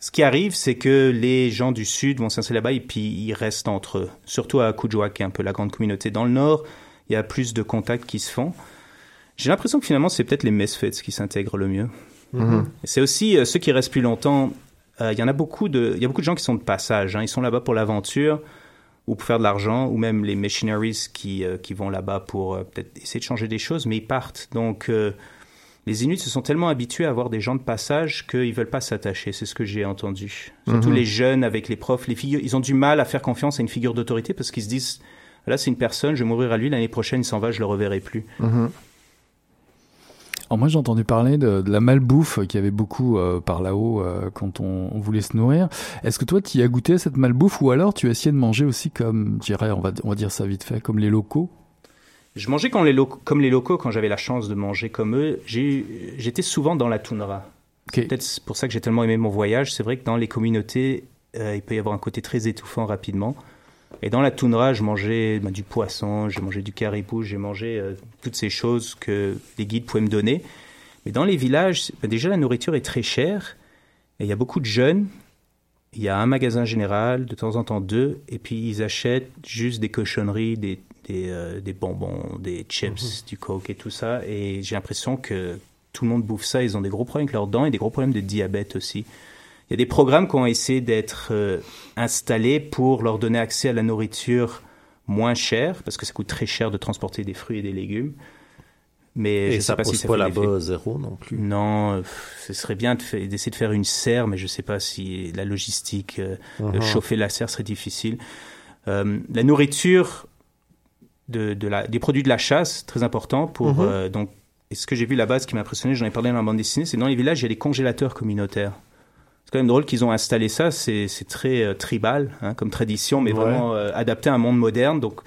ce qui arrive, c'est que les gens du sud vont s'installer là-bas et puis ils restent entre eux. Surtout à Kuujjuaq, qui est un peu la grande communauté. Dans le nord, il y a plus de contacts qui se font. J'ai l'impression que finalement, c'est peut-être les misfits qui s'intègrent le mieux. Mhm. Et C'est aussi euh, ceux qui restent plus longtemps. Euh, Il y en a beaucoup de, il y a beaucoup de gens qui sont de passage. hein. Ils sont là-bas pour l'aventure ou pour faire de l'argent, ou même les missionaries qui, euh, qui vont là-bas pour euh, peut-être essayer de changer des choses, mais ils partent. Donc, euh, les Inuits se sont tellement habitués à avoir des gens de passage qu'ils veulent pas s'attacher. C'est ce que j'ai entendu. Surtout Mhm. les jeunes avec les profs, les figures, ils ont du mal à faire confiance à une figure d'autorité parce qu'ils se disent, là, c'est une personne, je vais mourir à lui, l'année prochaine, il s'en va, je le reverrai plus. Mhm. Alors moi j'ai entendu parler de, de la malbouffe qu'il y avait beaucoup euh, par là-haut euh, quand on, on voulait se nourrir. Est-ce que toi tu y as goûté à cette malbouffe ou alors tu as essayé de manger aussi comme, je dirais, on va, on va dire ça vite fait, comme les locaux? Je mangeais comme les, locaux, comme les locaux quand j'avais la chance de manger comme eux. J'étais souvent dans la toundra. C'est Ok. peut-être pour ça que j'ai tellement aimé mon voyage. C'est vrai que dans les communautés, euh, il peut y avoir un côté très étouffant rapidement. Et dans la toundra, je mangeais ben, du poisson, j'ai mangé du caribou, j'ai mangé euh, toutes ces choses que les guides pouvaient me donner. Mais dans les villages, ben, déjà la nourriture est très chère. Et il y a beaucoup de jeunes. Il y a un magasin général, de temps en temps deux, et puis ils achètent juste des cochonneries, des, des, euh, des bonbons, des chips, du coke et tout ça. Et j'ai l'impression que tout le monde bouffe ça. Ils ont des gros problèmes avec leurs dents et des gros problèmes de diabète aussi. Il y a des programmes qui ont essayé d'être euh, installés pour leur donner accès à la nourriture moins chère, parce que ça coûte très cher de transporter des fruits et des légumes. Mais je Et sais ça pas si ça pas là-bas zéro non plus. Non, euh, ce serait bien d'essayer de faire une serre, mais je ne sais pas si la logistique, euh, de Mhm. chauffer la serre serait difficile. Euh, la nourriture, de, de la, des produits de la chasse, très important pour. Euh, donc, et ce que j'ai vu là-bas, ce qui m'a impressionné, j'en ai parlé dans la bande dessinée, c'est dans les villages, il y a des congélateurs communautaires. C'est quand même drôle qu'ils ont installé ça, c'est très euh, tribal hein, comme tradition, mais Ouais. vraiment euh, adapté à un monde moderne. Donc,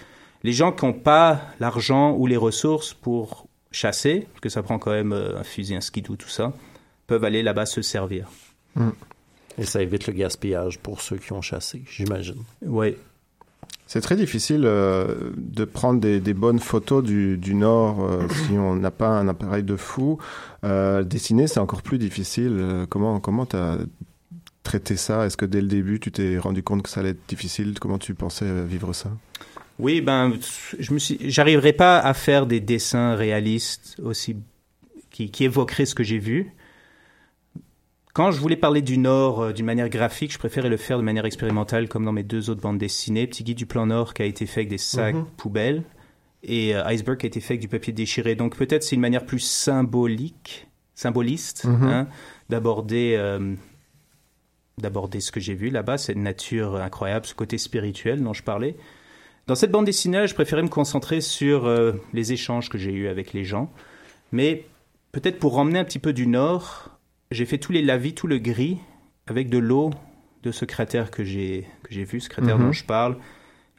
les gens qui n'ont pas l'argent ou les ressources pour chasser, parce que ça prend quand même euh, un fusil, un skidoo, tout ça, peuvent aller là-bas se servir. Et ça évite le gaspillage pour ceux qui ont chassé, j'imagine. Ouais. C'est très difficile euh, de prendre des, des bonnes photos du, du Nord euh, *coughs* si on n'a pas un appareil de fou. Euh, dessiner, c'est encore plus difficile. Comment comment t'as traité ça? Est-ce que dès le début, tu t'es rendu compte que ça allait être difficile? Comment tu pensais euh, vivre ça? Oui, ben, je me suis, j'arriverai pas à faire des dessins réalistes aussi qui, qui évoqueraient ce que j'ai vu. Quand je voulais parler du Nord euh, d'une manière graphique, je préférais le faire de manière expérimentale, comme dans mes deux autres bandes dessinées. Petit guide du plan Nord qui a été fait avec des sacs Mhm. poubelles et euh, Iceberg a été fait avec du papier déchiré. Donc peut-être c'est une manière plus symbolique, symboliste, Mhm. hein, d'aborder euh, d'aborder ce que j'ai vu là-bas, cette nature incroyable, ce côté spirituel dont je parlais. Dans cette bande dessinée, je préférais me concentrer sur euh, les échanges que j'ai eus avec les gens. Mais peut-être pour ramener un petit peu du nord, j'ai fait tous les lavis, tout le gris, avec de l'eau de ce cratère que j'ai que j'ai vu, ce cratère Mhm. dont je parle.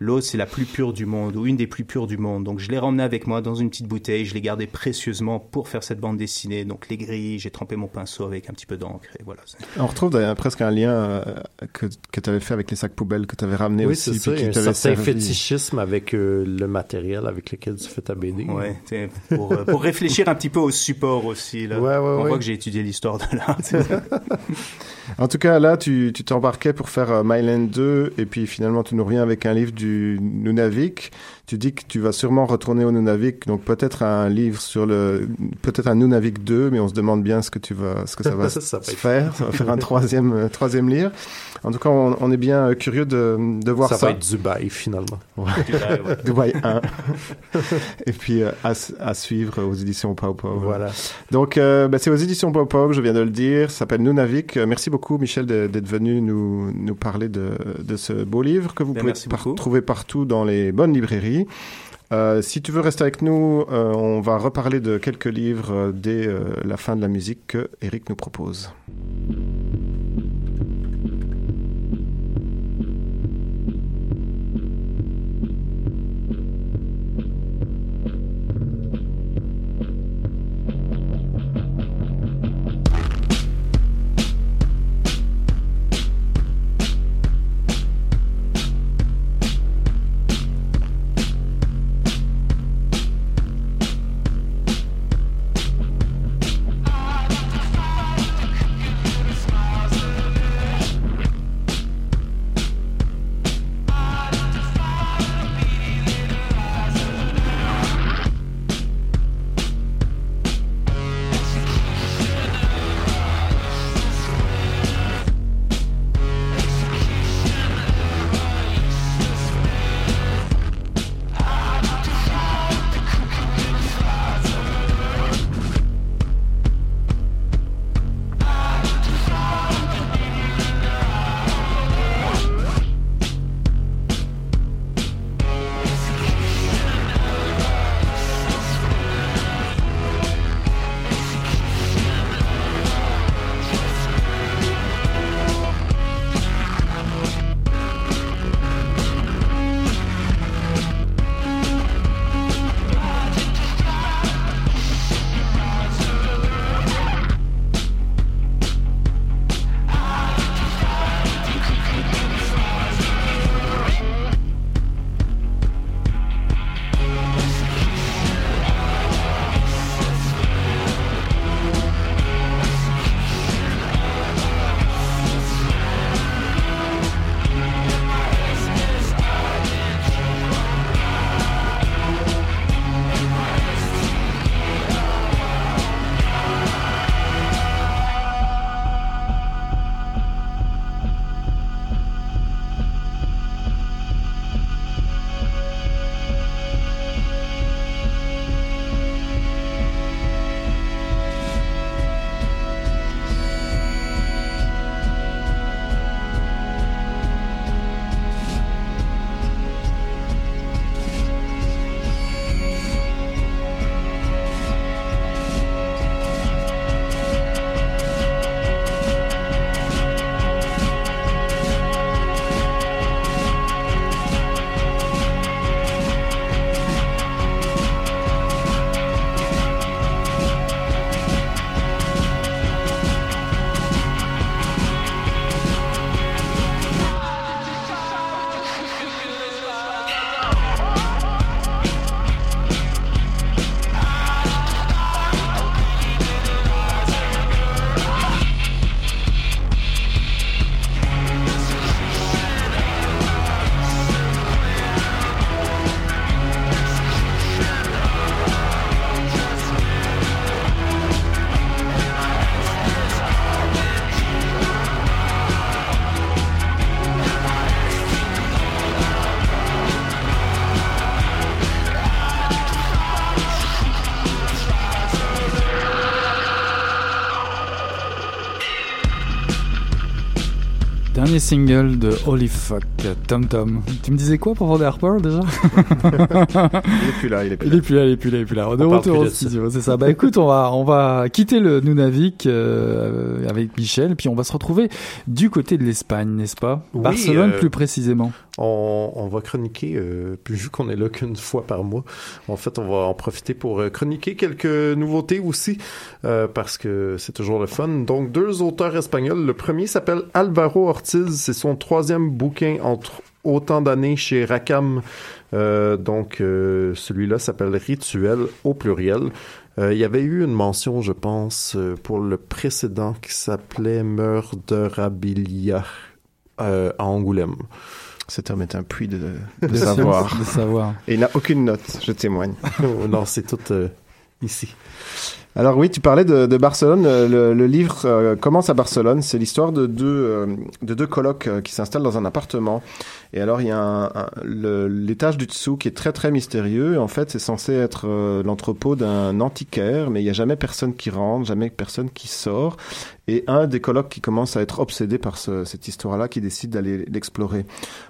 L'eau, c'est la plus pure du monde, ou une des plus pures du monde. Donc, je l'ai ramené avec moi dans une petite bouteille. Je l'ai gardé précieusement pour faire cette bande dessinée. Donc, les gris, j'ai trempé mon pinceau avec un petit peu d'encre. Et voilà. On retrouve d'ailleurs presque un lien euh, que, que tu avais fait avec les sacs poubelles que tu avais ramené Oui, aussi. c'est un certain servi. fétichisme avec euh, le matériel avec lequel tu fais ta BD. Ouais, pour, euh, pour réfléchir un petit peu au support aussi. Là. Ouais, ouais, On ouais. voit que j'ai étudié l'histoire de l'art. *laughs* En tout cas, là, tu tu t'embarquais pour faire euh, Myland 2 et puis finalement, tu nous reviens avec un livre du Nunavik. Tu dis que tu vas sûrement retourner au Nunavik, donc peut-être un livre sur le, peut-être un Nunavik 2, mais on se demande bien ce que tu vas, ce que ça *laughs* va Ça se faire. Ça va faire un troisième, euh, troisième livre. En tout cas, on, on est bien euh, curieux de, de voir ça ça. va être Dubaï finalement. *laughs* Dubaï 1. *laughs* et puis euh, à, à suivre aux éditions Pau Pau. Voilà. Donc, euh, ben, c'est aux éditions Pop Pop, je viens de le dire. Ça s'appelle Nunavik. Merci beaucoup, Michel, d'être venu nous, nous parler de, de ce beau livre que vous Ben, pouvez merci par- beaucoup. trouver partout dans les bonnes librairies. Euh, si tu veux rester avec nous, euh, on va reparler de quelques livres euh, dès la fin de la musique que Eric nous propose. Single de Holy Fuck, Tom Tom. Tu me disais quoi pour Rod Harper déjà *laughs* Il est plus là, il est plus Il là. est plus là, il est plus là, il est plus là. De parle retour plus au studio, c'est ça. Bah écoute, on va, on va quitter le Nunavik euh, avec Michel, puis on va se retrouver du côté de l'Espagne, n'est-ce pas? Oui, Barcelone euh, plus précisément. On, va chroniquer, euh, puis vu qu'on est là qu'une fois par mois, en fait, on va en profiter pour euh, chroniquer quelques nouveautés aussi, euh, parce que c'est toujours le fun. Donc, deux auteurs espagnols. Le premier s'appelle Alvaro Ortiz. C'est son troisième bouquin entre autant d'années chez Rackham. Euh, donc, celui-là s'appelle Rituel au pluriel. Il y avait eu une mention, je pense, pour le précédent qui s'appelait Murderabilia euh, à Angoulême. Cet homme est un puits de, de De savoir. science, De savoir. Et il n'a aucune note, je témoigne. *laughs* Non, c'est tout euh, ici. Alors oui, tu parlais de, de Barcelone. Euh, Le, le livre euh, commence à Barcelone. C'est l'histoire de deux euh, de deux colocs euh, qui s'installent dans un appartement. Et alors il y a un, l'étage du dessous qui est très très mystérieux. En fait, c'est censé être l'entrepôt d'un antiquaire, mais il n'y a jamais personne qui rentre, jamais personne qui sort. Et un des colocs qui commence à être obsédé par ce- cette histoire-là, qui décide d'aller l'explorer.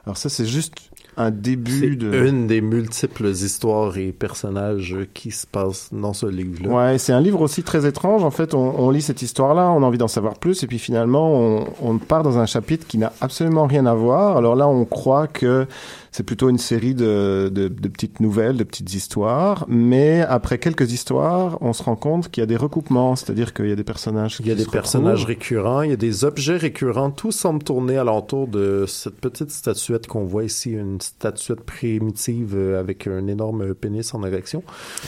Alors ça, c'est juste un début de. une des multiples histoires et personnages qui se passent dans ce livre-là. Ouais, c'est un livre aussi très étrange. En fait, on, on lit cette histoire-là, on a envie d'en savoir plus, et puis finalement, on, on part dans un chapitre qui n'a absolument rien à voir. Alors là, on croit que c'est plutôt une série de, de, de petites nouvelles, de petites histoires, mais après quelques histoires, on se rend compte qu'il y a des recoupements, c'est-à-dire qu'il y a des personnages. Il y a des personnages récurrents, il y a des objets récurrents, tout semble tourner alentour de cette petite statuette qu'on voit ici, une statuette primitive euh, avec un énorme pénis en érection.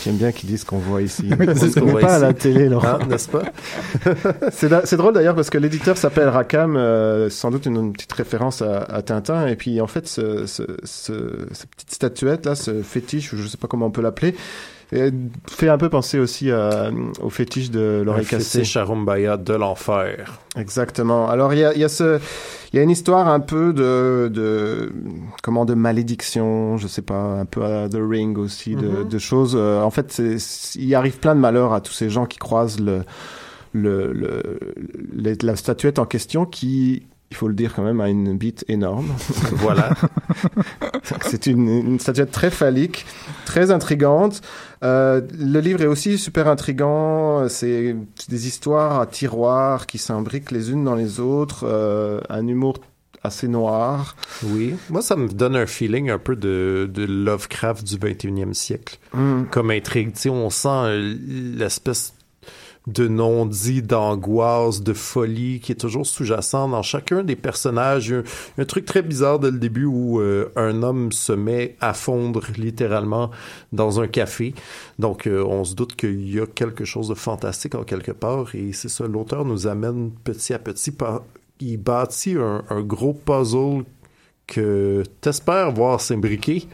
J'aime bien qu'ils disent qu'on voit ici. *laughs* c'est on ce ne qu'on voit pas à ici. la télé, Laurent. Hein, n'est-ce pas? *laughs* C'est drôle d'ailleurs parce que l'éditeur s'appelle Rackham, euh, sans doute une, une petite référence à, à Tintin. Et puis en fait, ce, ce, ce- cette petite statuette là, ce fétiche, je sais pas comment on peut l'appeler, euh, fait un peu penser aussi à- au fétiche de l'oreille cassée. fétiche Arumbaya de l'enfer. Exactement. Alors il y a, il y a ce, il y a une histoire un peu de, de comment de malédiction, je sais pas, un peu à The Ring aussi, de, Mhm. de choses. euh, en fait, il arrive plein de malheurs à tous ces gens qui croisent le, le, le, le- la statuette en question qui il faut le dire quand même, a une bite énorme. *laughs* voilà. *laughs* C'est une, une statuette très phallique, très intrigante. Euh, le livre est aussi super intrigant. C'est des histoires à tiroirs qui s'imbriquent les unes dans les autres. euh, un humour assez noir. Oui. Moi, ça me donne un feeling un peu de, de Lovecraft du 21e siècle. Hmm. Comme intrigue. Tu sais, on sent euh, l'espèce de non-dit, d'angoisse, de folie qui est toujours sous-jacent dans chacun des personnages. Un, un truc très bizarre dès le début où euh, un homme se met à fondre littéralement dans un café. Donc, euh, on se doute qu'il y a quelque chose de fantastique en quelque part. Et c'est ça, l'auteur nous amène petit à petit. Il bâtit un, un gros puzzle que t'espères voir s'imbriquer.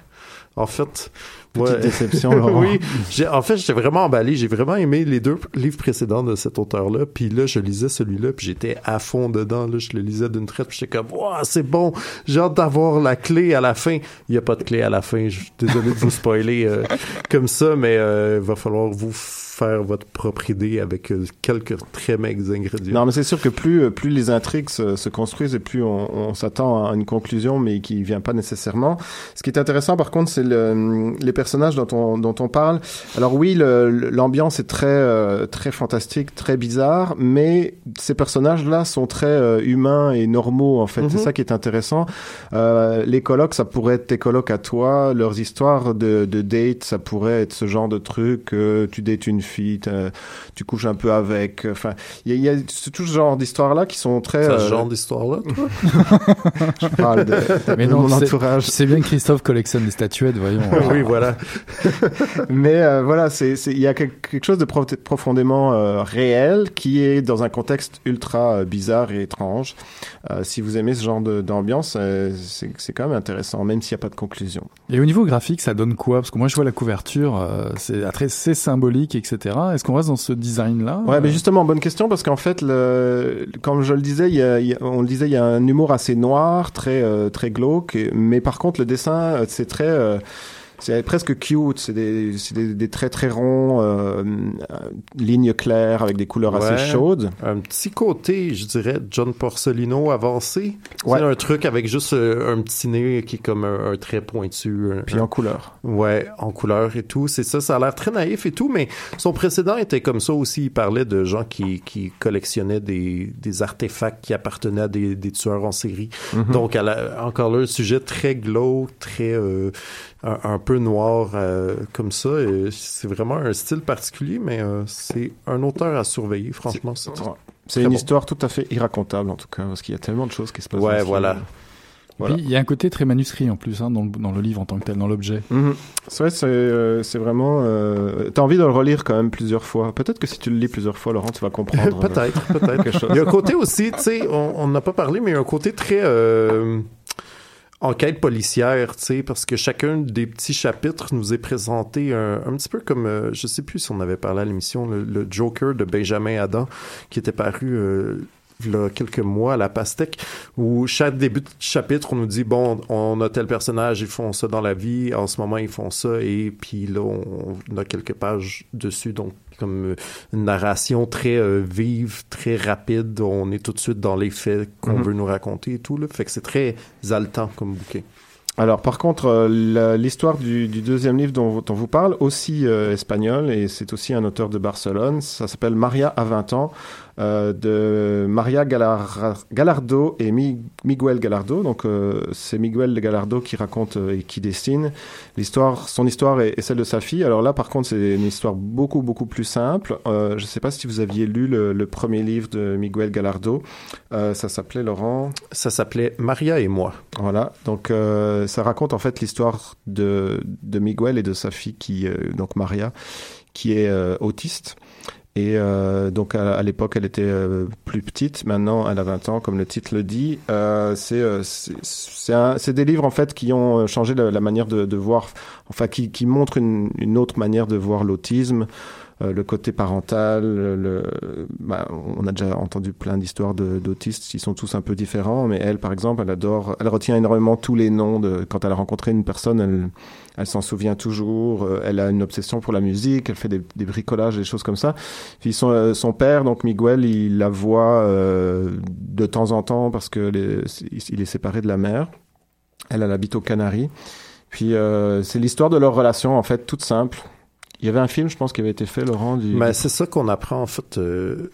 En fait, Petite déception, *laughs* Laurent. oui, j'ai, en fait, j'étais vraiment emballé. J'ai vraiment aimé les deux livres précédents de cet auteur-là. Puis là, je lisais celui-là, puis j'étais à fond dedans. Là, je le lisais d'une traite, puis j'étais comme, wow, c'est bon. J'ai hâte d'avoir la clé à la fin. Il n'y a pas de clé à la fin. Je suis désolé de vous spoiler euh, comme ça, mais euh, il va falloir vous faire votre propre idée avec euh, quelques très maigres ingrédients. Non, mais c'est sûr que plus, euh, plus les intrigues se, se construisent et plus on, on s'attend à une conclusion, mais qui vient pas nécessairement. Ce qui est intéressant, par contre, c'est le, les personnages dont on, dont on parle. Alors oui, l'ambiance est très, euh, très fantastique, très bizarre, mais ces personnages-là sont très euh, humains et normaux, en fait. Mhm. C'est ça qui est intéressant. Euh, les colocs, ça pourrait être tes colocs à toi. Leurs histoires de, de date, ça pourrait être ce genre de truc. euh, tu dates une fille, t'as- tu couches un peu avec. Enfin, il y a, y tout ce genre d'histoires-là qui sont très... C'est euh, ce genre d'histoire-là, toi? *laughs* je parle de, Mais de non, mon entourage. C'est bien que Christophe collectionne les statuettes, voyons. *laughs* oui, voilà. *laughs* Mais euh, voilà, il y a quel- quelque chose de prof- profondément euh, réel qui est dans un contexte ultra euh, bizarre et étrange. Euh, si vous aimez ce genre de- d'ambiance, euh, c'est c'est quand même intéressant, même s'il n'y a pas de conclusion. Et au niveau graphique, ça donne quoi? Parce que moi, je vois la couverture, euh, c'est assez symbolique, etc. Est-ce qu'on reste dans ce design-là Ouais, mais justement, bonne question parce qu'en fait, le, comme je le disais, il y a, il y a- on le disait, il y a un humour assez noir, très euh, très glauque, mais par contre, le dessin, euh, c'est très euh, c'est presque cute. C'est des, c'est des, des traits très ronds, euh, lignes claires avec des couleurs Ouais. assez chaudes. Un petit côté, je dirais, John Porcelino avancé. Ouais. C'est un truc avec juste euh, un petit nez qui est comme un, un trait pointu. un- Puis en couleur. Ouais, en couleur et tout. C'est ça, ça a l'air très naïf et tout, mais son précédent était comme ça aussi. Il parlait de gens qui, qui collectionnaient des, des artefacts qui appartenaient à des, des tueurs en série. Mhm. Donc, elle a, encore là, un sujet très glauque, très euh, un, un peu noir euh, comme ça. Et C'est vraiment un style particulier, mais euh, c'est un auteur à surveiller, franchement. C'est Ouais. Une bon. histoire tout à fait irracontable en tout cas, parce qu'il y a tellement de choses qui se passent. Ouais, voilà. Puis il y a un côté très manuscrit en plus hein, dans, le, dans le livre en tant que tel, dans l'objet. Mhm. C'est vrai, c'est euh, c'est vraiment. Euh, T'as envie de le relire quand même plusieurs fois. Peut-être que si tu le lis plusieurs fois, Laurent, tu vas comprendre. *laughs* euh, peut-être, peut-être. quelque chose. Il y a un côté aussi, tu sais, on on n'a pas parlé, mais il y a un côté très euh, enquête policière, tu sais, parce que chacun des petits chapitres nous est présenté un, un petit peu comme, euh, je sais plus si on avait parlé à l'émission, le, Joker de Benjamin Adam, qui était paru euh, il y a quelques mois à la pastèque, où chaque début de chapitre, on nous dit, bon, on a tel personnage, ils font ça dans la vie, en ce moment, ils font ça, et puis là, on a quelques pages dessus, donc comme euh, une narration très euh, vive, très rapide, on est tout de suite dans les faits qu'on Mhm. veut nous raconter et tout, là. Fait que c'est très haletant comme bouquin. Alors, par contre, euh, l'histoire du, du deuxième livre dont, dont vous parle, aussi euh, espagnol, et c'est aussi un auteur de Barcelone, ça s'appelle Maria à 20 ans, euh, de Maria Galar- Galardo et Mi- Miguel Galardo. Donc, euh, c'est Miguel Galardo qui raconte euh, et qui dessine. L'histoire, son histoire est celle de sa fille. Alors là, par contre, c'est une histoire beaucoup, beaucoup plus simple. Euh, je ne sais pas si vous aviez lu le, le premier livre de Miguel Galardo. Euh, ça s'appelait Laurent. Ça s'appelait Maria et moi. Voilà, donc euh, ça raconte en fait l'histoire de, de Miguel et de sa fille, qui, euh, donc Maria, qui est euh, autiste. Et euh, donc à, l'époque, elle était euh, plus petite. Maintenant, elle a 20 ans, comme le titre le dit. Euh, c'est euh, des livres en fait qui ont changé la, la manière de, de voir, enfin qui, qui montrent une, une autre manière de voir l'autisme. Euh, le côté parental, le, bah, on a déjà entendu plein d'histoires d'autistes, ils sont tous un peu différents, mais elle, par exemple, elle adore, elle retient énormément tous les noms de, quand elle a rencontré une personne, elle, elle s'en souvient toujours, euh, elle a une obsession pour la musique, elle fait des, bricolages, des choses comme ça. Puis son, euh, son père, donc Miguel, il la voit euh, de temps en temps parce que il est séparé de la mère. Elle, elle habite aux Canaries. Puis euh, c'est l'histoire de leur relation, en fait, toute simple. Il y avait un film, je pense, qui avait été fait, Laurent. Mais c'est ça qu'on apprend en fait euh,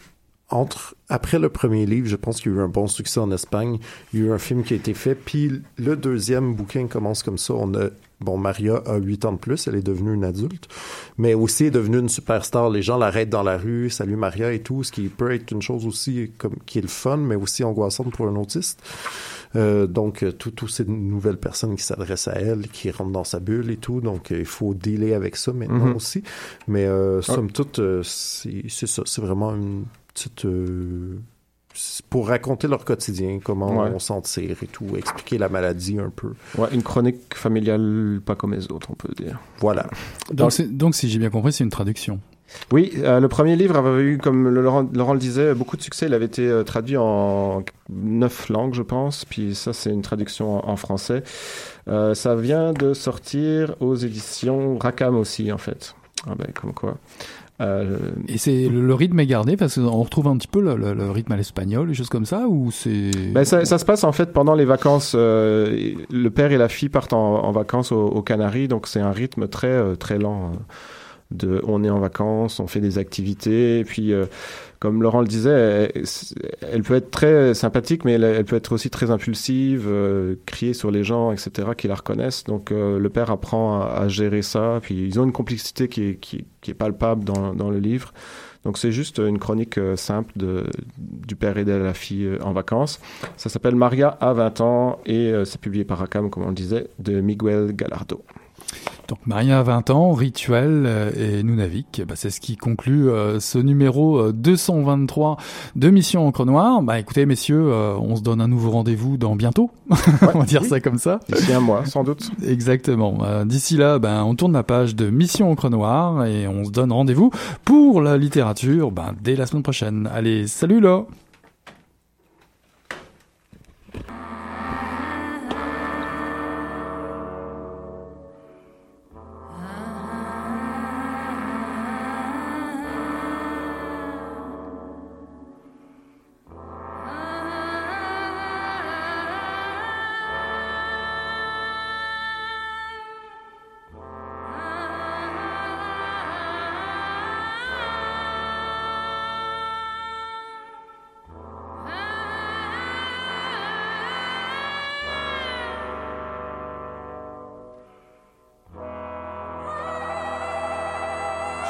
entre après le premier livre, je pense qu'il y a eu un bon succès en Espagne. Il y a eu un film qui a été fait, puis le deuxième bouquin commence comme ça. On a bon Maria a 8 ans de plus, elle est devenue une adulte, mais aussi est devenue une superstar. Les gens l'arrêtent dans la rue, salut Maria et tout, ce qui peut être une chose aussi qui est le fun, mais aussi angoissante pour un autiste. Euh, donc, tout- toutes ces nouvelles personnes qui s'adressent à elle, qui rentrent dans sa bulle et tout. Donc, euh, il faut dealer avec ça maintenant Mhm. aussi. Mais euh, Ah. somme toute, euh, c'est ça. C'est vraiment une petite... euh, pour raconter leur quotidien, comment Ouais. on s'en tire et tout, expliquer la maladie un peu. Ouais, une chronique familiale pas comme les autres, on peut dire. Voilà. Donc, c'est- donc si j'ai bien compris, c'est une traduction. Oui, euh, le premier livre avait eu, comme le Laurent, Laurent le disait, beaucoup de succès. Il avait été euh, traduit en neuf langues, je pense. Puis ça, c'est une traduction en, en français. Euh, ça vient de sortir aux éditions Rackham aussi, en fait. Ah ben, comme quoi. Et c'est le, le rythme est gardé parce qu'on retrouve un petit peu le, le- le rythme à l'espagnol, des choses comme ça, ou c'est Ben, ça, ça se passe en fait pendant les vacances. le père et la fille partent en, en vacances aux, aux Canaries, donc c'est un rythme très très lent. euh, On est en vacances, on fait des activités, et puis euh, comme Laurent le disait, elle, peut être très sympathique, mais elle, peut être aussi très impulsive, euh, crier sur les gens, etc., qui la reconnaissent. Donc euh, le père apprend à, gérer ça, puis ils ont une complicité qui est, palpable dans, le livre. Donc c'est juste une chronique simple du père et de la fille en vacances. Ça s'appelle Maria à 20 ans et c'est publié par Rackham, comme on le disait, de Miguel Galardo. Donc Maria a 20 ans, Rituel euh, et Nunavik, bah, c'est ce qui conclut euh, ce numéro euh, 223 de Mission Encre Noire. Bah écoutez messieurs, euh, on se donne un nouveau rendez-vous dans bientôt, *laughs* on va dire oui. ça comme ça. D'ici un mois, sans doute. Exactement. Euh, D'ici là, ben, on tourne la page de Mission Encre Noire et on se donne rendez-vous pour la littérature ben, dès la semaine prochaine. Allez, salut là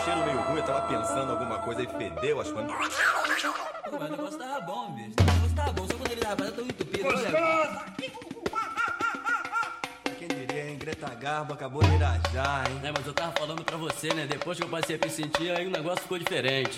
cheiro meio ruim, eu tava pensando alguma coisa e fedeu as coisas. Mas o negócio tava bom, bicho. O negócio tava bom, só quando ele tava fazendo eu tô entupido. Gostoso! Greta Garbo acabou de irajar, hein? É, mas eu tava falando pra você, né? Depois que eu passei a me sentir, aí o negócio ficou diferente.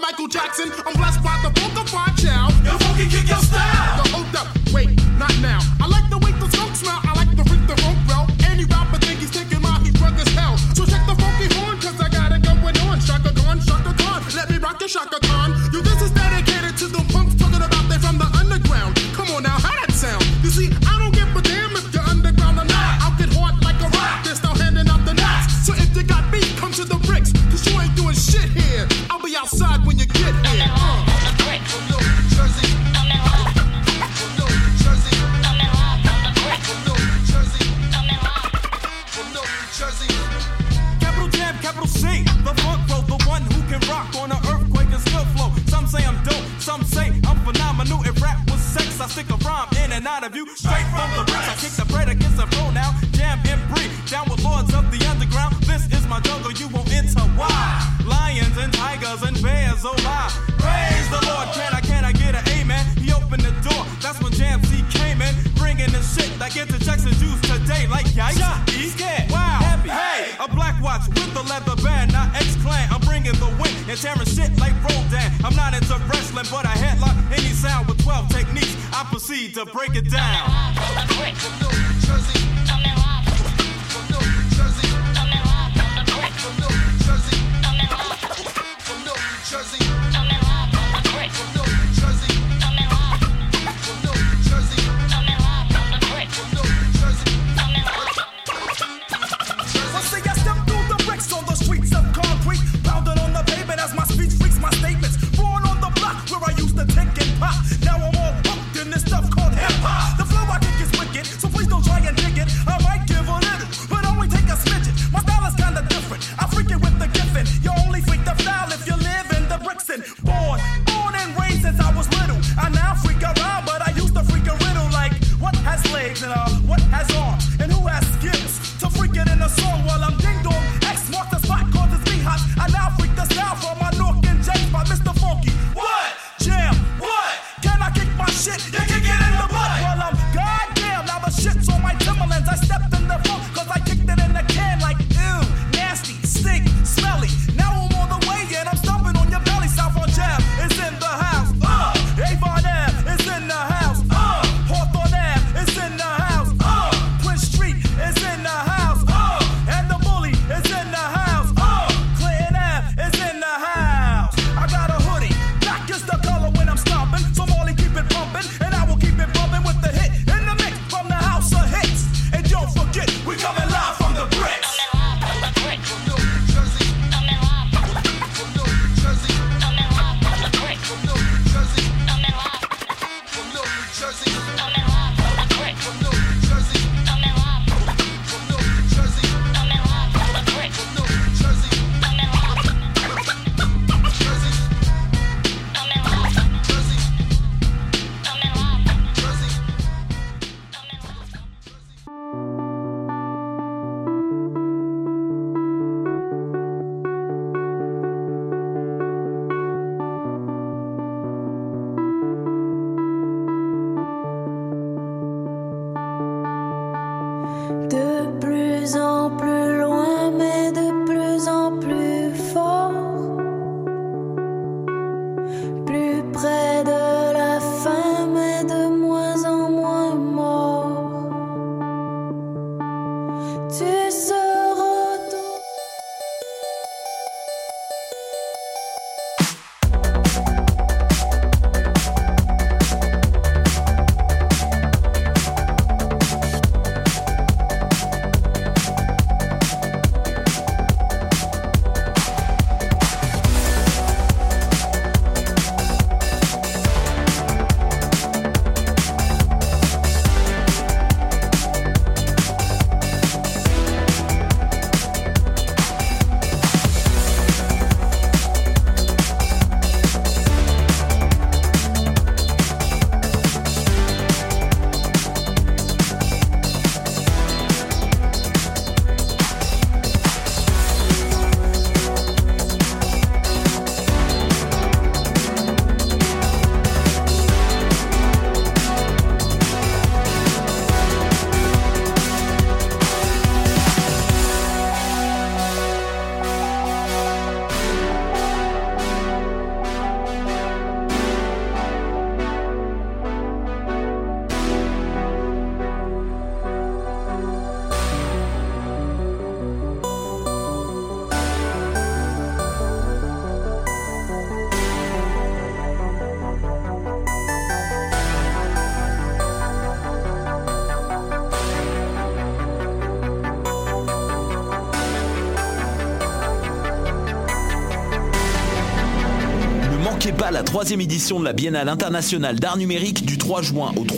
by Michael Jackson. I'm blessed by the book of my child. Yo, funky kick your hip hop. The flow I think is wicked, so please don't try and dig it. troisième édition de la Biennale internationale d'art numérique du 3 juin au 3